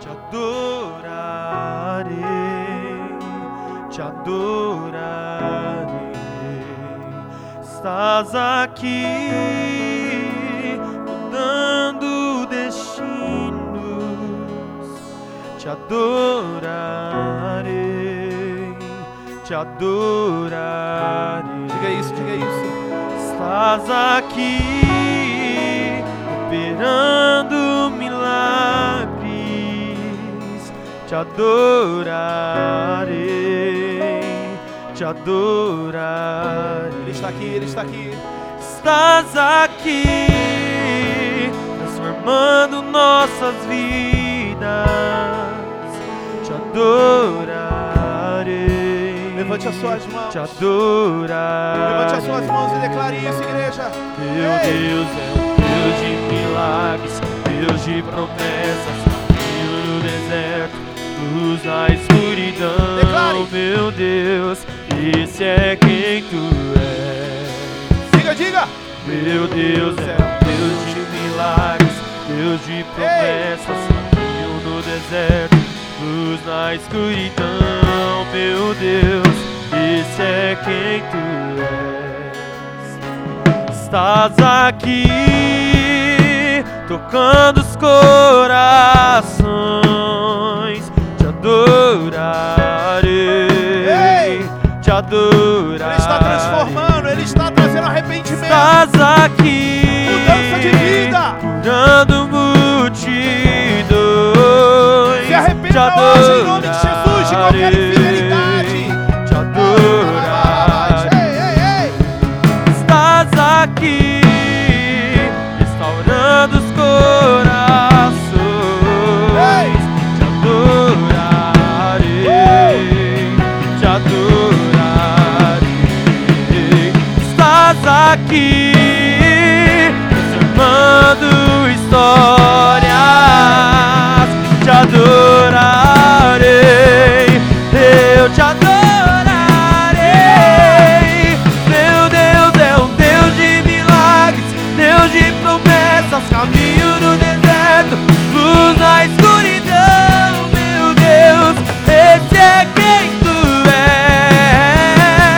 te adorarei, te adorarei. Estás aqui adorarei, te adorarei. Diga isso, diga isso. Estás aqui operando milagres, te adorarei, te adorarei. Ele está aqui, ele está aqui. Estás aqui transformando nossas vidas, adorarei. Levante as suas mãos. Te adorarei. Levante as suas mãos e declare isso, igreja. Meu Ei. Deus é um Deus de milagres, Deus de promessas, caminho no deserto, luz na escuridão. Declare. Meu Deus, esse é quem tu és. Diga, diga. Meu Deus é um Deus de milagres, Deus de promessas, caminho no deserto, luz na escuridão. Meu Deus, esse é quem tu és. Estás aqui, tocando os corações, te adorarei, te adorarei. Ele está transformando, ele está trazendo arrependimento. Estás aqui, te hoje em nome de Jesus de qualquer adorarei, infidelidade. Te adorarei. Ei, ei, ei. Estás aqui, restaurando os corações. Te adorarei, te adorarei. Estás aqui, transformando histórias te adorarei, eu te adorarei. Meu Deus é um Deus de milagres, Deus de promessas, caminho no deserto, luz na escuridão. Meu Deus, esse é quem tu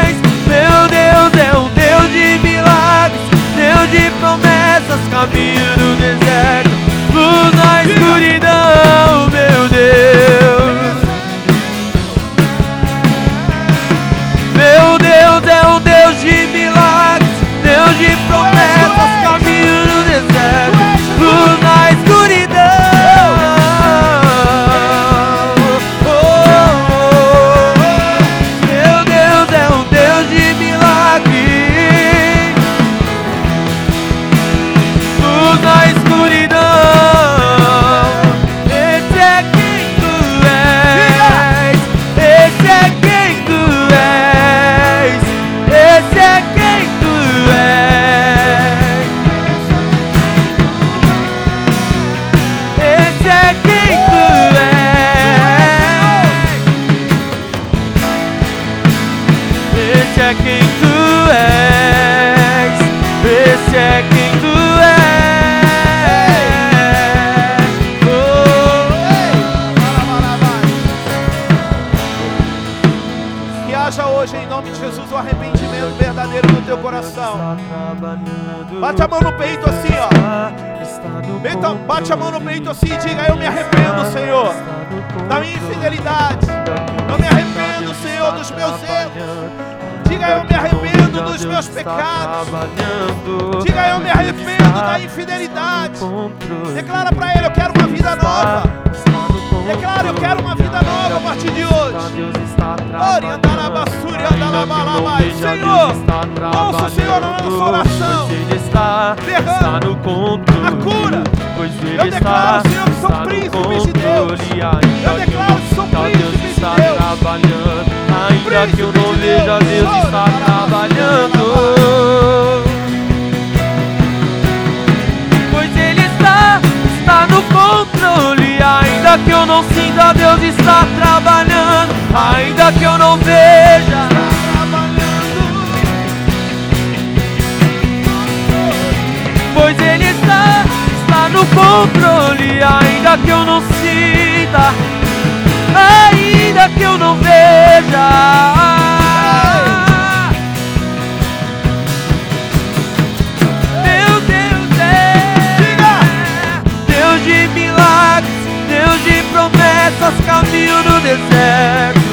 és. Meu Deus é um Deus de milagres, Deus de promessas, caminho no deserto, luz na escuridão. Jesus, o arrependimento verdadeiro no teu coração. Bate a mão no peito assim, ó. Beta- Bate a mão no peito assim e diga: Eu me arrependo, Senhor, da minha infidelidade. Eu me arrependo, Senhor, dos meus erros. Diga: Eu me arrependo dos meus pecados. Diga: Eu me arrependo da infidelidade. Declara para Ele: Eu quero uma vida nova. Declara: Eu quero uma vida nova a partir de hoje. Andalabalabai. Senhor, ouça o Senhor nossa oração. Está, Derrama está no controle. a cura. Pois ele Eu declaro, está, Senhor, que são está no príncipes de Deus. Eu declaro que Deus príncipes de está Deus. trabalhando. Ainda que eu Príncipe não veja, Deus. Está trabalhando. Ainda que eu não sinta, Deus está trabalhando. Ainda que eu não veja. Pois ele está, está no controle, ainda que eu não sinta, ainda que eu não veja. Promessas, caminho no deserto.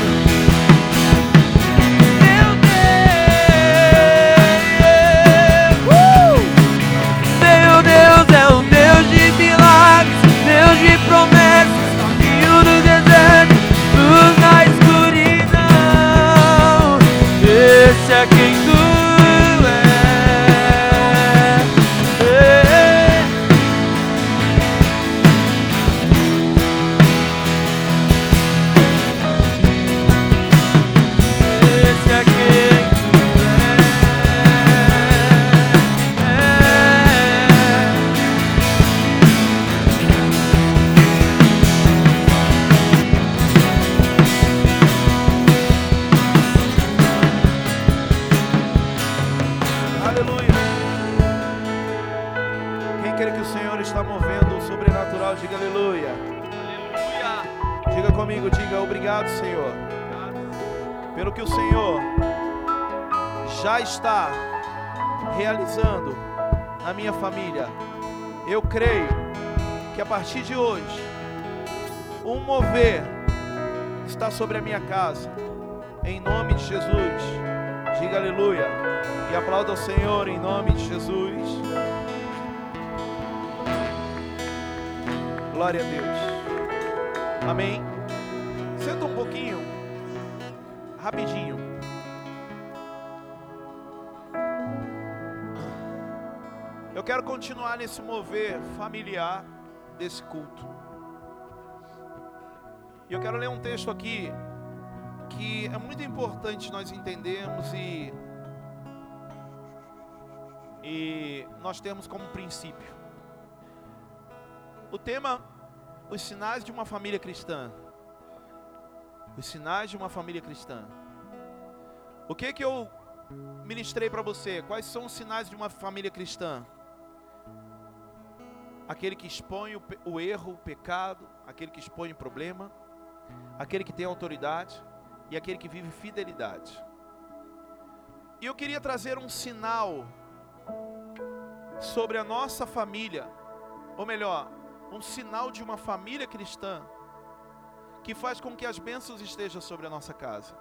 Diga aleluia. Aleluia. Diga comigo, diga obrigado, Senhor, pelo que o Senhor já está realizando na minha família. Eu creio que a partir de hoje, um mover está sobre a minha casa. Em nome de Jesus. Diga aleluia. E aplauda o Senhor em nome de Jesus. Glória a Deus. Amém. Senta um pouquinho. Rapidinho. Eu quero continuar nesse mover familiar desse culto. E eu quero ler um texto aqui que é muito importante nós entendermos e e nós temos como princípio. O tema os sinais de uma família cristã. Os sinais de uma família cristã. O que que eu ministrei para você? Quais são os sinais de uma família cristã? Aquele que expõe o, o erro, o pecado, aquele que expõe o problema, aquele que tem autoridade e aquele que vive fidelidade. E eu queria trazer um sinal sobre a nossa família, ou melhor, um sinal de uma família cristã, que faz com que as bênçãos estejam sobre a nossa casa.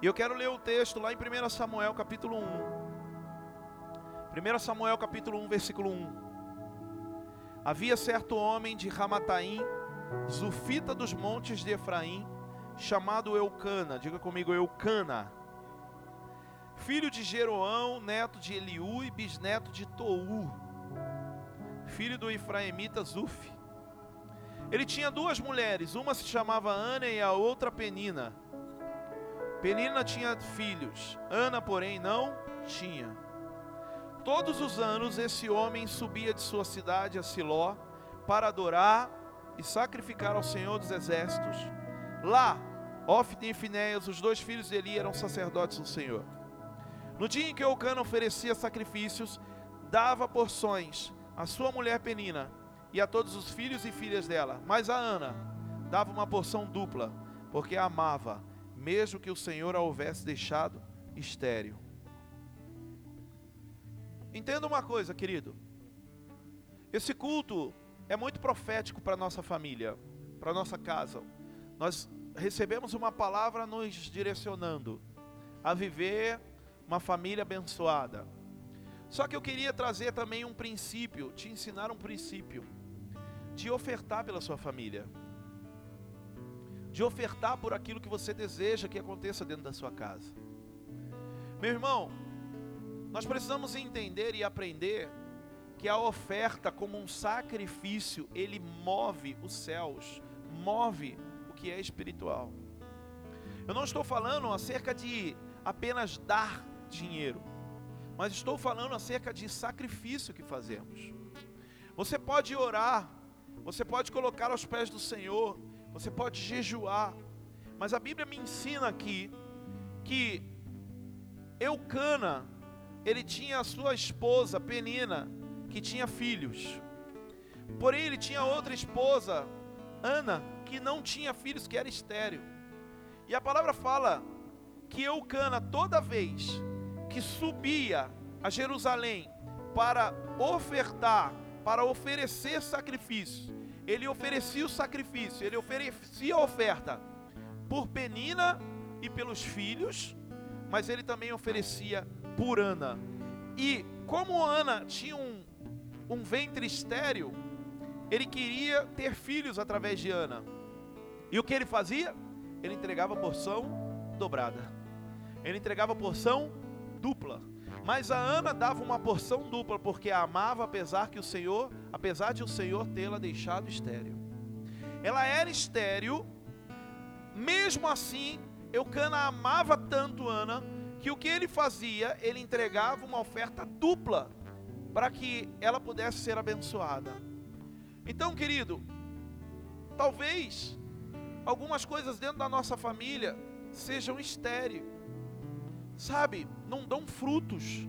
E eu quero ler o texto lá em 1 Samuel capítulo 1. 1 Samuel capítulo 1, versículo 1. Havia certo homem de Ramataim, Zufita dos montes de Efraim, chamado Eucana, diga comigo, Eucana, filho de Jeroão, neto de Eliú e bisneto de Tou, filho do Efraimita Zuf. Ele tinha duas mulheres, uma se chamava Ana e a outra Penina. Penina tinha filhos, Ana, porém, não tinha. Todos os anos esse homem subia de sua cidade a Siló para adorar e sacrificar ao Senhor dos Exércitos. Lá, Ofne e Finéias, os dois filhos de Eli, eram sacerdotes do Senhor. No dia em que Eucana oferecia sacrifícios, dava porções à sua mulher Penina e a todos os filhos e filhas dela. Mas a Ana dava uma porção dupla, porque a amava, mesmo que o Senhor a houvesse deixado estéril. Entenda uma coisa, querido. Esse culto é muito profético para nossa família, para nossa casa. Nós recebemos uma palavra nos direcionando a viver uma família abençoada. Só que eu queria trazer também um princípio, te ensinar um princípio de ofertar pela sua família. De ofertar por aquilo que você deseja que aconteça dentro da sua casa. Meu irmão, nós precisamos entender e aprender que a oferta como um sacrifício, ele move os céus, move que é espiritual. Eu não estou falando acerca de apenas dar dinheiro, mas estou falando acerca de sacrifício que fazemos. Você pode orar, você pode colocar aos pés do Senhor, você pode jejuar, mas a Bíblia me ensina aqui que Eucana, ele tinha a sua esposa Penina, que tinha filhos. Porém, ele tinha outra esposa, Ana, que não tinha filhos, que era estéreo. E a palavra fala que Eucana, toda vez que subia a Jerusalém para ofertar, para oferecer sacrifício, ele oferecia o sacrifício, ele oferecia a oferta por Penina e pelos filhos, mas ele também oferecia por Ana. E como Ana tinha um, um ventre estéreo, ele queria ter filhos através de Ana. E o que ele fazia? Ele entregava porção dobrada. Ele entregava porção dupla. Mas a Ana dava uma porção dupla porque a amava apesar que o Senhor, apesar de o Senhor tê-la deixado estéril. Ela era estéril, mesmo assim, Eucana amava tanto Ana que o que ele fazia, ele entregava uma oferta dupla para que ela pudesse ser abençoada. Então, querido, talvez algumas coisas dentro da nossa família sejam estéreis, sabe, não dão frutos.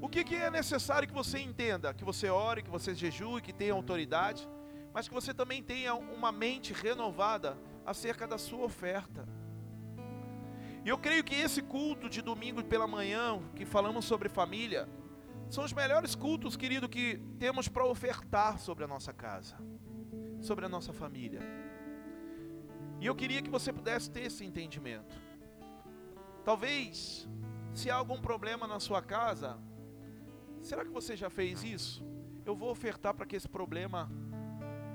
O que, que é necessário que você entenda? Que você ore, que você jejue, que tenha autoridade, mas que você também tenha uma mente renovada acerca da sua oferta. E eu creio que esse culto de domingo pela manhã, que falamos sobre família, são os melhores cultos, querido, que temos para ofertar sobre a nossa casa, sobre a nossa família. E eu queria que você pudesse ter esse entendimento. Talvez, se há algum problema na sua casa, será que você já fez isso? Eu vou ofertar para que esse problema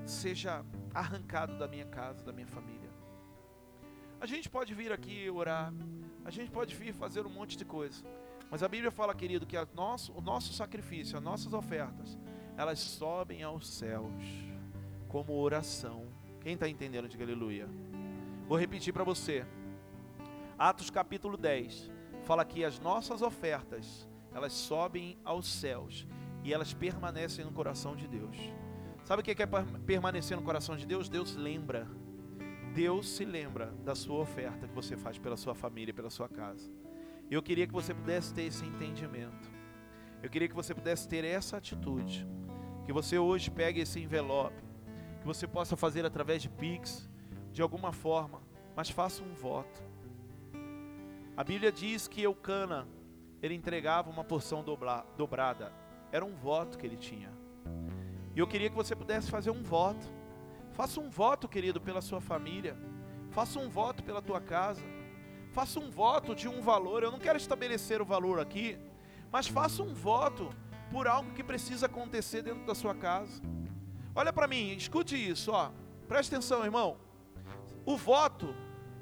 seja arrancado da minha casa, da minha família. A gente pode vir aqui orar, a gente pode vir fazer um monte de coisa, mas a Bíblia fala, querido, que nosso, o nosso sacrifício, as nossas ofertas, elas sobem aos céus como oração. Quem está entendendo, diga aleluia. Vou repetir para você. Atos capítulo 10 fala que as nossas ofertas, elas sobem aos céus e elas permanecem no coração de Deus. Sabe o que é permanecer no coração de Deus? Deus lembra. Deus se lembra da sua oferta que você faz pela sua família, pela sua casa. Eu queria que você pudesse ter esse entendimento. Eu queria que você pudesse ter essa atitude. Que você hoje pegue esse envelope. Que você possa fazer através de Pix, de alguma forma, mas faça um voto. A Bíblia diz que Eucana, ele entregava uma porção dobrada. era um voto que ele tinha. E eu queria que você pudesse fazer um voto. Faça um voto, querido, pela sua família. Faça um voto pela tua casa. Faça um voto de um valor. Eu não quero estabelecer o valor aqui, mas faça um voto por algo que precisa acontecer dentro da sua casa. Olha para mim, escute isso, ó. Preste atenção, irmão. O voto,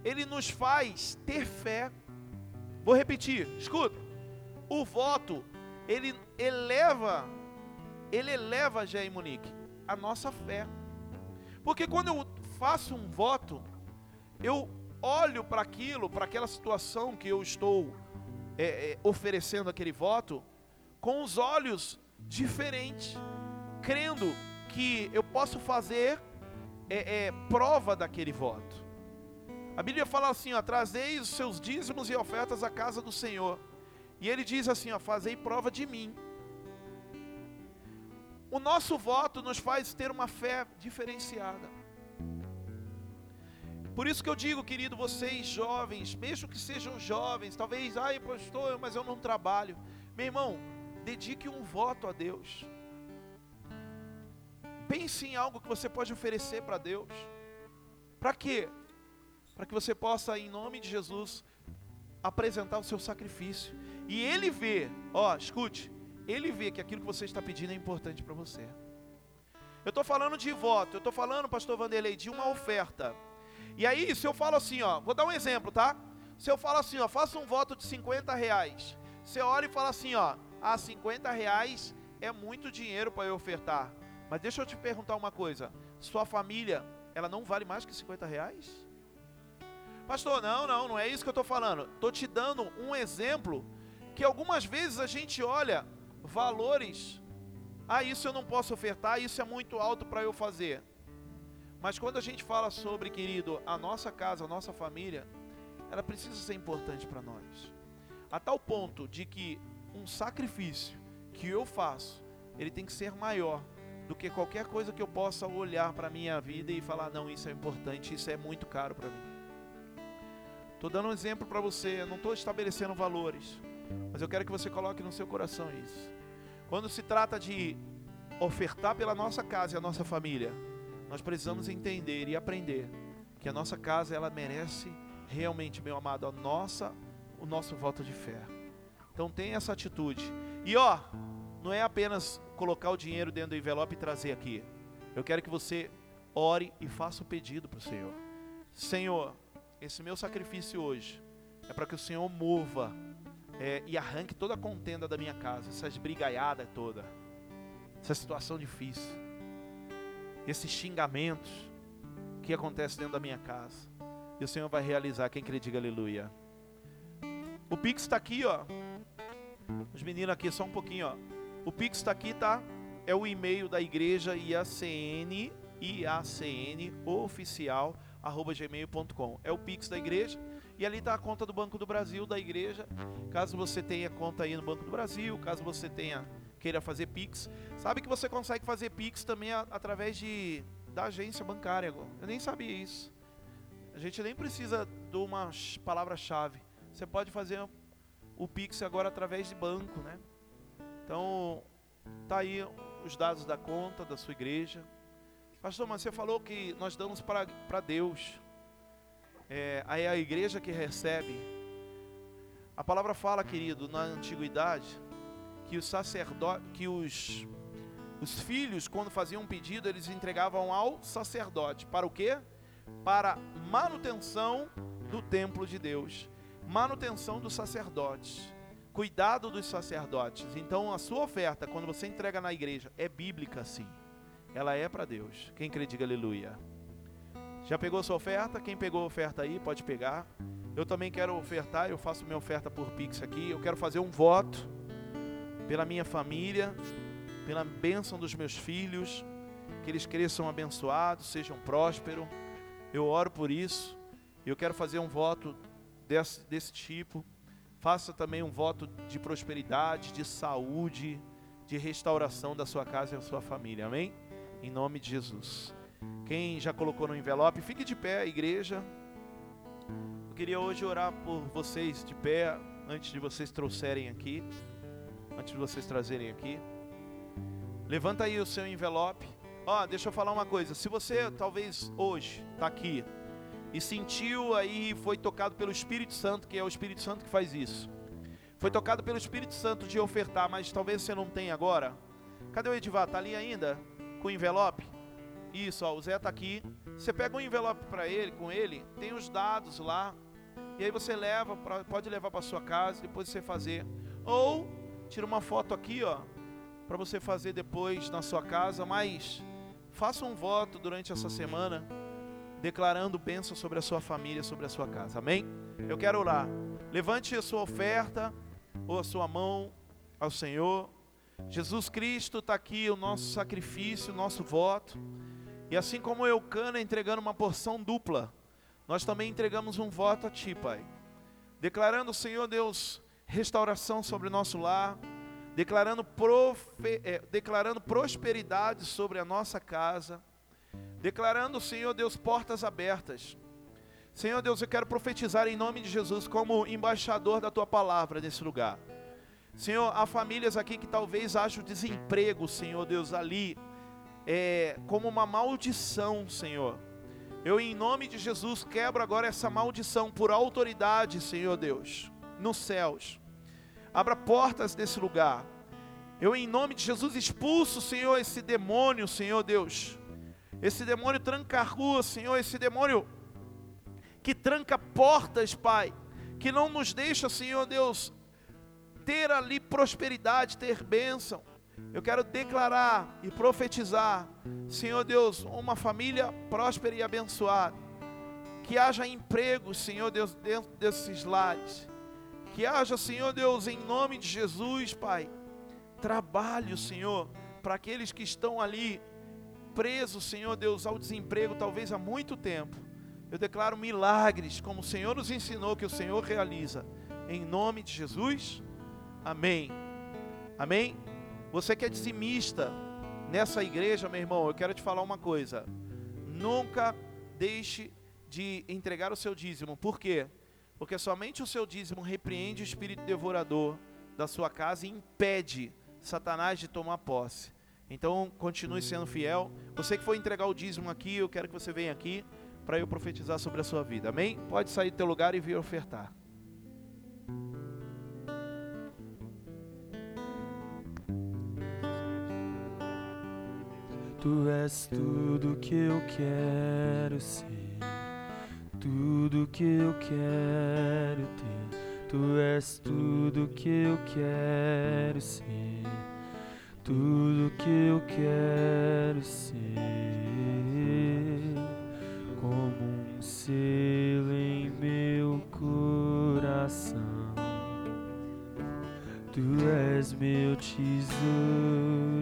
ele nos faz ter fé. Vou repetir, escuta. O voto, ele eleva, ele eleva, e Monique, a nossa fé. Porque quando eu faço um voto, eu olho para aquilo, para aquela situação que eu estou é, é, oferecendo aquele voto, com os olhos diferentes, crendo que eu posso fazer é, é, prova daquele voto. A Bíblia fala assim: ó, os seus dízimos e ofertas à casa do Senhor. E ele diz assim: ó, fazei prova de mim. O nosso voto nos faz ter uma fé diferenciada. Por isso que eu digo, querido, vocês jovens, mesmo que sejam jovens, talvez, ai pastor, mas eu não trabalho. Meu irmão, dedique um voto a Deus. Pense em algo que você pode oferecer para Deus. Para quê? Para que você possa, em nome de Jesus, apresentar o seu sacrifício. E Ele vê, ó, escute, Ele vê que aquilo que você está pedindo é importante para você. Eu estou falando de voto, eu estou falando, pastor Vanderlei, de uma oferta. E aí, se eu falo assim, ó, vou dar um exemplo, tá? Se eu falo assim, ó, faça um voto de 50 reais. Você olha e fala assim, ó, ah, 50 reais é muito dinheiro para eu ofertar. Mas deixa eu te perguntar uma coisa: sua família, ela não vale mais que 50 reais? Pastor, não, não, não é isso que eu estou falando. Estou te dando um exemplo que algumas vezes a gente olha valores. Ah, isso eu não posso ofertar, isso é muito alto para eu fazer. Mas quando a gente fala sobre, querido, a nossa casa, a nossa família, ela precisa ser importante para nós. A tal ponto de que um sacrifício que eu faço, ele tem que ser maior do que qualquer coisa que eu possa olhar para a minha vida e falar: não, isso é importante, isso é muito caro para mim. Estou dando um exemplo para você, eu não estou estabelecendo valores, mas eu quero que você coloque no seu coração isso. Quando se trata de ofertar pela nossa casa e a nossa família, nós precisamos entender e aprender que a nossa casa ela merece realmente, meu amado, a nossa, o nosso voto de fé. Então tenha essa atitude. E ó, não é apenas colocar o dinheiro dentro do envelope e trazer aqui. Eu quero que você ore e faça o pedido para o Senhor. Senhor, esse meu sacrifício hoje é para que o Senhor mova é, e arranque toda a contenda da minha casa, essas brigaiadas toda, essa situação difícil, esses xingamentos que acontecem dentro da minha casa. E o Senhor vai realizar. Quem crê, diga aleluia. O Pix está aqui, ó. Os meninos aqui, só um pouquinho, ó. O Pix está aqui, tá? É o e-mail da igreja IACN, IACN oficial, gmail.com. É o Pix da igreja. E ali está a conta do Banco do Brasil da igreja. Caso você tenha conta aí no Banco do Brasil, caso você tenha queira fazer Pix, sabe que você consegue fazer Pix também a, através de da agência bancária. Eu nem sabia isso. A gente nem precisa de uma palavra-chave. Você pode fazer o Pix agora através de banco, né? Então, tá aí os dados da conta da sua igreja. Pastor, mas você falou que nós damos para Deus. É, aí a igreja que recebe. A palavra fala, querido, na antiguidade, que os sacerdotes, que os, os filhos, quando faziam um pedido, eles entregavam ao sacerdote. Para o quê? Para manutenção do templo de Deus. Manutenção dos sacerdotes cuidado dos sacerdotes. Então a sua oferta, quando você entrega na igreja, é bíblica sim. Ela é para Deus. Quem crê, diga aleluia. Já pegou sua oferta? Quem pegou a oferta aí, pode pegar. Eu também quero ofertar, eu faço minha oferta por Pix aqui. Eu quero fazer um voto pela minha família, pela bênção dos meus filhos, que eles cresçam abençoados, sejam prósperos. Eu oro por isso. Eu quero fazer um voto desse, desse tipo. Faça também um voto de prosperidade, de saúde, de restauração da sua casa e da sua família. Amém? Em nome de Jesus. Quem já colocou no envelope, fique de pé, igreja. Eu queria hoje orar por vocês de pé, antes de vocês trouxerem aqui, antes de vocês trazerem aqui. Levanta aí o seu envelope. Ó, deixa eu falar uma coisa. Se você talvez hoje está aqui e sentiu aí, foi tocado pelo Espírito Santo, que é o Espírito Santo que faz isso. Foi tocado pelo Espírito Santo de ofertar, mas talvez você não tenha agora. Cadê o Edivar? Tá ali ainda? Com o envelope? Isso, ó, o Zé tá aqui. Você pega um envelope para ele, com ele, tem os dados lá. E aí você leva, pra, pode levar para sua casa, depois você fazer. Ou tira uma foto aqui, ó, para você fazer depois na sua casa, mas faça um voto durante essa semana declarando bênção sobre a sua família, sobre a sua casa. Amém? Eu quero orar. Levante a sua oferta ou a sua mão ao Senhor. Jesus Cristo está aqui, o nosso sacrifício, o nosso voto. E assim como Eucana entregando uma porção dupla, nós também entregamos um voto a Ti, Pai. Declarando, Senhor Deus, restauração sobre o nosso lar, declarando, profe, é, declarando prosperidade sobre a nossa casa, declarando, Senhor Deus, portas abertas. Senhor Deus, eu quero profetizar em nome de Jesus como embaixador da tua palavra nesse lugar. Senhor, há famílias aqui que talvez achem o desemprego, Senhor Deus, ali, é, como uma maldição, Senhor. Eu, em nome de Jesus, quebro agora essa maldição por autoridade, Senhor Deus, nos céus. Abra portas desse lugar. Eu, em nome de Jesus, expulso, Senhor, esse demônio, Senhor Deus. Esse demônio tranca a rua, Senhor. Esse demônio que tranca portas, Pai. Que não nos deixa, Senhor Deus, ter ali prosperidade, ter bênção. Eu quero declarar e profetizar, Senhor Deus, uma família próspera e abençoada. Que haja emprego, Senhor Deus, dentro desses lares. Que haja, Senhor Deus, em nome de Jesus, Pai, trabalho, Senhor, para aqueles que estão ali presos, Senhor Deus, ao desemprego, talvez há muito tempo. Eu declaro milagres, como o Senhor nos ensinou que o Senhor realiza. Em nome de Jesus. Amém. Amém. Você que é dizimista nessa igreja, meu irmão, eu quero te falar uma coisa. Nunca deixe de entregar o seu dízimo. Por quê? Porque somente o seu dízimo repreende o espírito devorador da sua casa e impede Satanás de tomar posse. Então, continue sendo fiel. Você que for entregar o dízimo aqui, eu quero que você venha aqui para eu profetizar sobre a sua vida. Amém? Pode sair do teu lugar e vir ofertar. Tu és tudo que eu quero ser, tudo que eu quero ter. Tu és tudo que eu quero ser, tudo que eu quero ser, como um selo em meu coração. Tu és meu tesouro.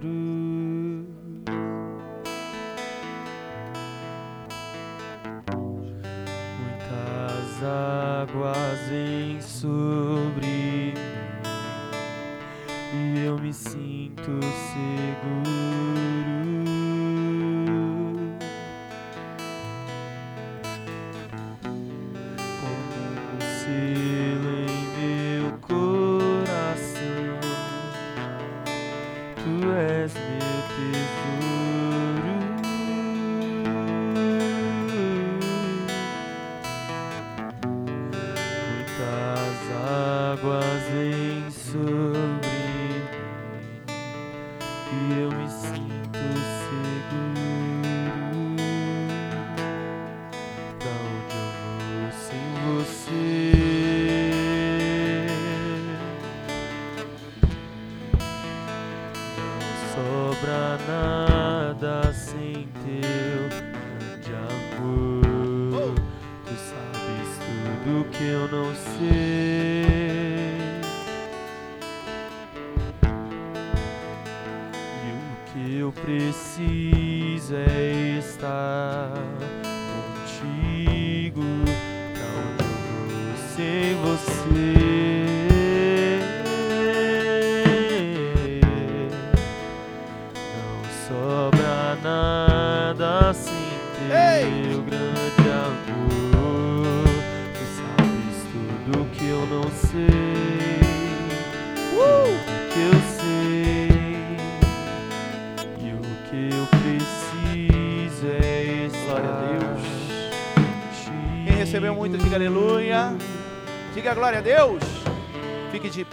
Águas vêm sobre mim e eu me sinto seguro.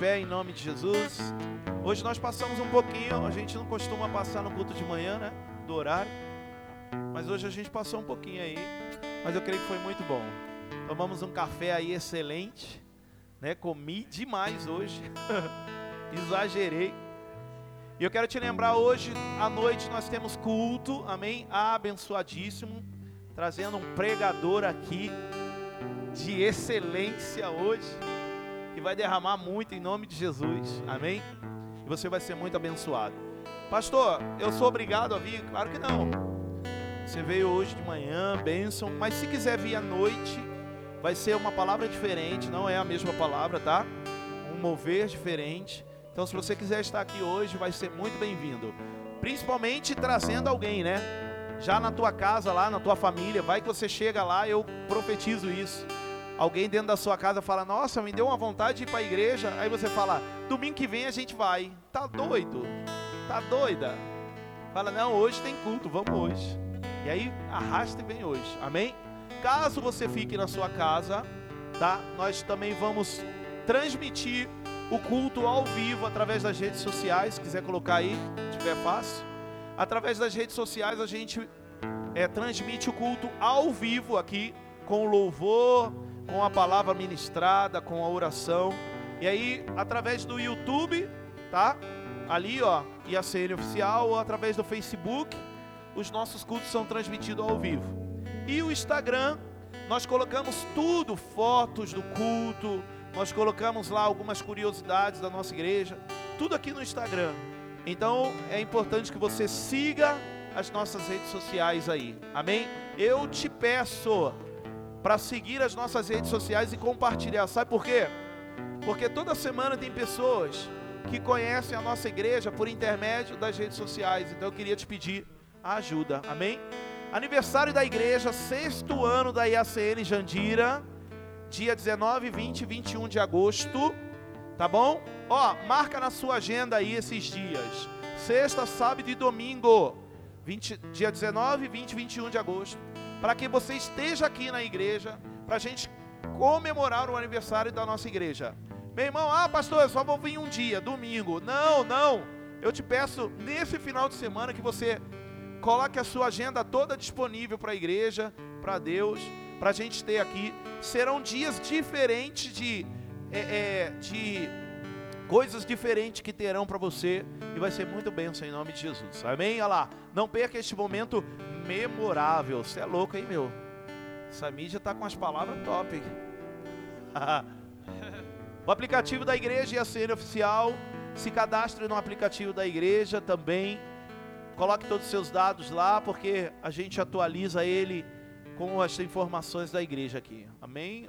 Pé em nome de Jesus. Hoje nós passamos um pouquinho, a gente não costuma passar no culto de manhã, né? Do horário. Mas hoje a gente passou um pouquinho aí. Mas eu creio que foi muito bom. Tomamos um café aí excelente. Né? Comi demais hoje. [LAUGHS] Exagerei. E eu quero te lembrar hoje à noite nós temos culto, amém? Abençoadíssimo, trazendo um pregador aqui de excelência hoje, que vai derramar muito em nome de Jesus, amém? E você vai ser muito abençoado. Pastor, eu sou obrigado a vir? Claro que não. Você veio hoje de manhã, bênção, mas se quiser vir à noite, vai ser uma palavra diferente, não é a mesma palavra, tá? Um mover diferente. Então, se você quiser estar aqui hoje, vai ser muito bem-vindo. Principalmente trazendo alguém, né? Já na tua casa, lá na tua família, vai que você chega lá, eu profetizo isso. Alguém dentro da sua casa fala: Nossa, me deu uma vontade de ir para a igreja. Aí você fala: Domingo que vem a gente vai. Tá doido? Tá doida? Fala: Não, hoje tem culto, vamos hoje. E aí arrasta e vem hoje. Amém? Caso você fique na sua casa, tá? Nós também vamos transmitir o culto ao vivo através das redes sociais. Se quiser colocar aí, tiver fácil. Através das redes sociais a gente é, transmite o culto ao vivo aqui, com louvor, com a palavra ministrada, com a oração. E aí, através do YouTube, tá? Ali, ó, IACN Oficial, ou através do Facebook, os nossos cultos são transmitidos ao vivo. E o Instagram, nós colocamos tudo, fotos do culto, nós colocamos lá algumas curiosidades da nossa igreja, tudo aqui no Instagram. Então é importante que você siga as nossas redes sociais aí. Amém? Eu te peço para seguir as nossas redes sociais e compartilhar. Sabe por quê? Porque toda semana tem pessoas que conhecem a nossa igreja por intermédio das redes sociais. Então eu queria te pedir a ajuda. Amém? Aniversário da igreja, sexto ano da IACN Jandira dia 19, 20 e 21 de agosto, tá bom? Ó, marca na sua agenda aí esses dias. Sexta, sábado e domingo, 20, dia 19, 20 e 21 de agosto, para que você esteja aqui na igreja, para a gente comemorar o aniversário da nossa igreja. Meu irmão, ah, pastor, eu só vou vir um dia, domingo. Não, não. Eu te peço nesse final de semana que você coloque a sua agenda toda disponível para a igreja, para Deus para a gente ter aqui. Serão dias diferentes de, é, é, de coisas diferentes que terão para você e vai ser muito bênção em nome de Jesus. Amém? Olha lá, não perca este momento memorável. Você é louco, hein, meu? Essa mídia tá com as palavras top. [LAUGHS] o aplicativo da igreja e a cena oficial. Se cadastre no aplicativo da igreja também. Coloque todos os seus dados lá, porque a gente atualiza ele com as informações da igreja aqui. Amém?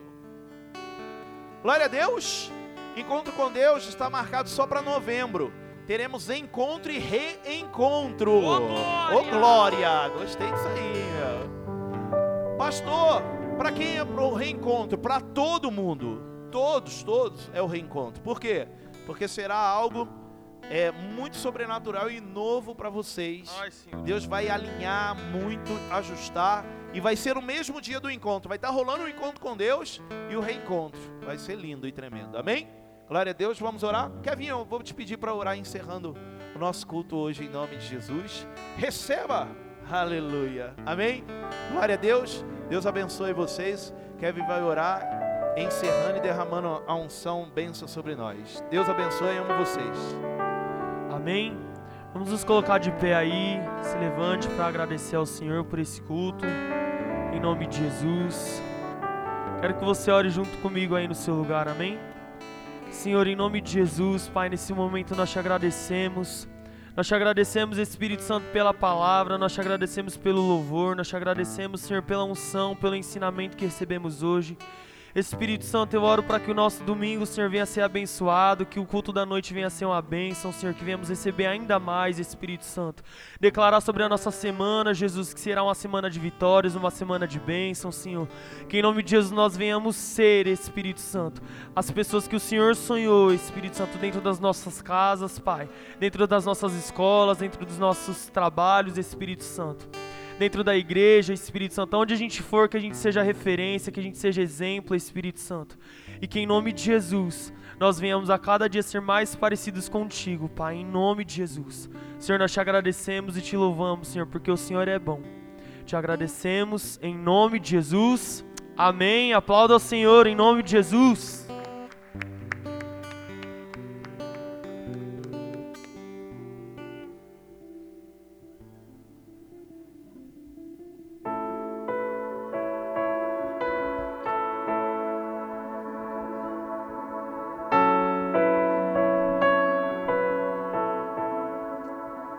Glória a Deus! Encontro com Deus está marcado só para novembro. Teremos encontro e reencontro. Ô glória! Glória! Gostei disso aí, meu. Pastor, para quem é o reencontro? Para todo mundo. Todos, todos é o reencontro. Por quê? Porque será algo é muito sobrenatural e novo para vocês. Ai, Deus vai alinhar muito, ajustar e vai ser o mesmo dia do encontro. Vai estar tá rolando o encontro com Deus e o reencontro. Vai ser lindo e tremendo. Amém? Glória a Deus. Vamos orar? Kevin, eu vou te pedir para orar encerrando o nosso culto hoje em nome de Jesus. Receba! Aleluia. Amém? Glória a Deus. Deus abençoe vocês. Kevin vai orar encerrando e derramando a unção, bênção sobre nós. Deus abençoe amo vocês. Amém. Vamos nos colocar de pé aí, se levante para agradecer ao Senhor por esse culto em nome de Jesus. Quero que você ore junto comigo aí no seu lugar, amém? Senhor, em nome de Jesus, Pai, nesse momento nós te agradecemos. Nós te agradecemos, Espírito Santo, pela palavra, nós te agradecemos pelo louvor, nós te agradecemos, Senhor, pela unção, pelo ensinamento que recebemos hoje. Espírito Santo, eu oro para que o nosso domingo, Senhor, venha ser abençoado, que o culto da noite venha ser uma bênção, Senhor, que venhamos receber ainda mais, Espírito Santo. Declarar sobre a nossa semana, Jesus, que será uma semana de vitórias, uma semana de bênção, Senhor. Que em nome de Jesus nós venhamos ser, Espírito Santo, as pessoas que o Senhor sonhou, Espírito Santo, dentro das nossas casas, Pai, dentro das nossas escolas, dentro dos nossos trabalhos, Espírito Santo dentro da igreja, Espírito Santo, onde a gente for, que a gente seja referência, que a gente seja exemplo, Espírito Santo. E que em nome de Jesus, nós venhamos a cada dia ser mais parecidos contigo, Pai, em nome de Jesus. Senhor, nós te agradecemos e te louvamos, Senhor, porque o Senhor é bom. Te agradecemos em nome de Jesus. Amém. Aplauda ao Senhor em nome de Jesus.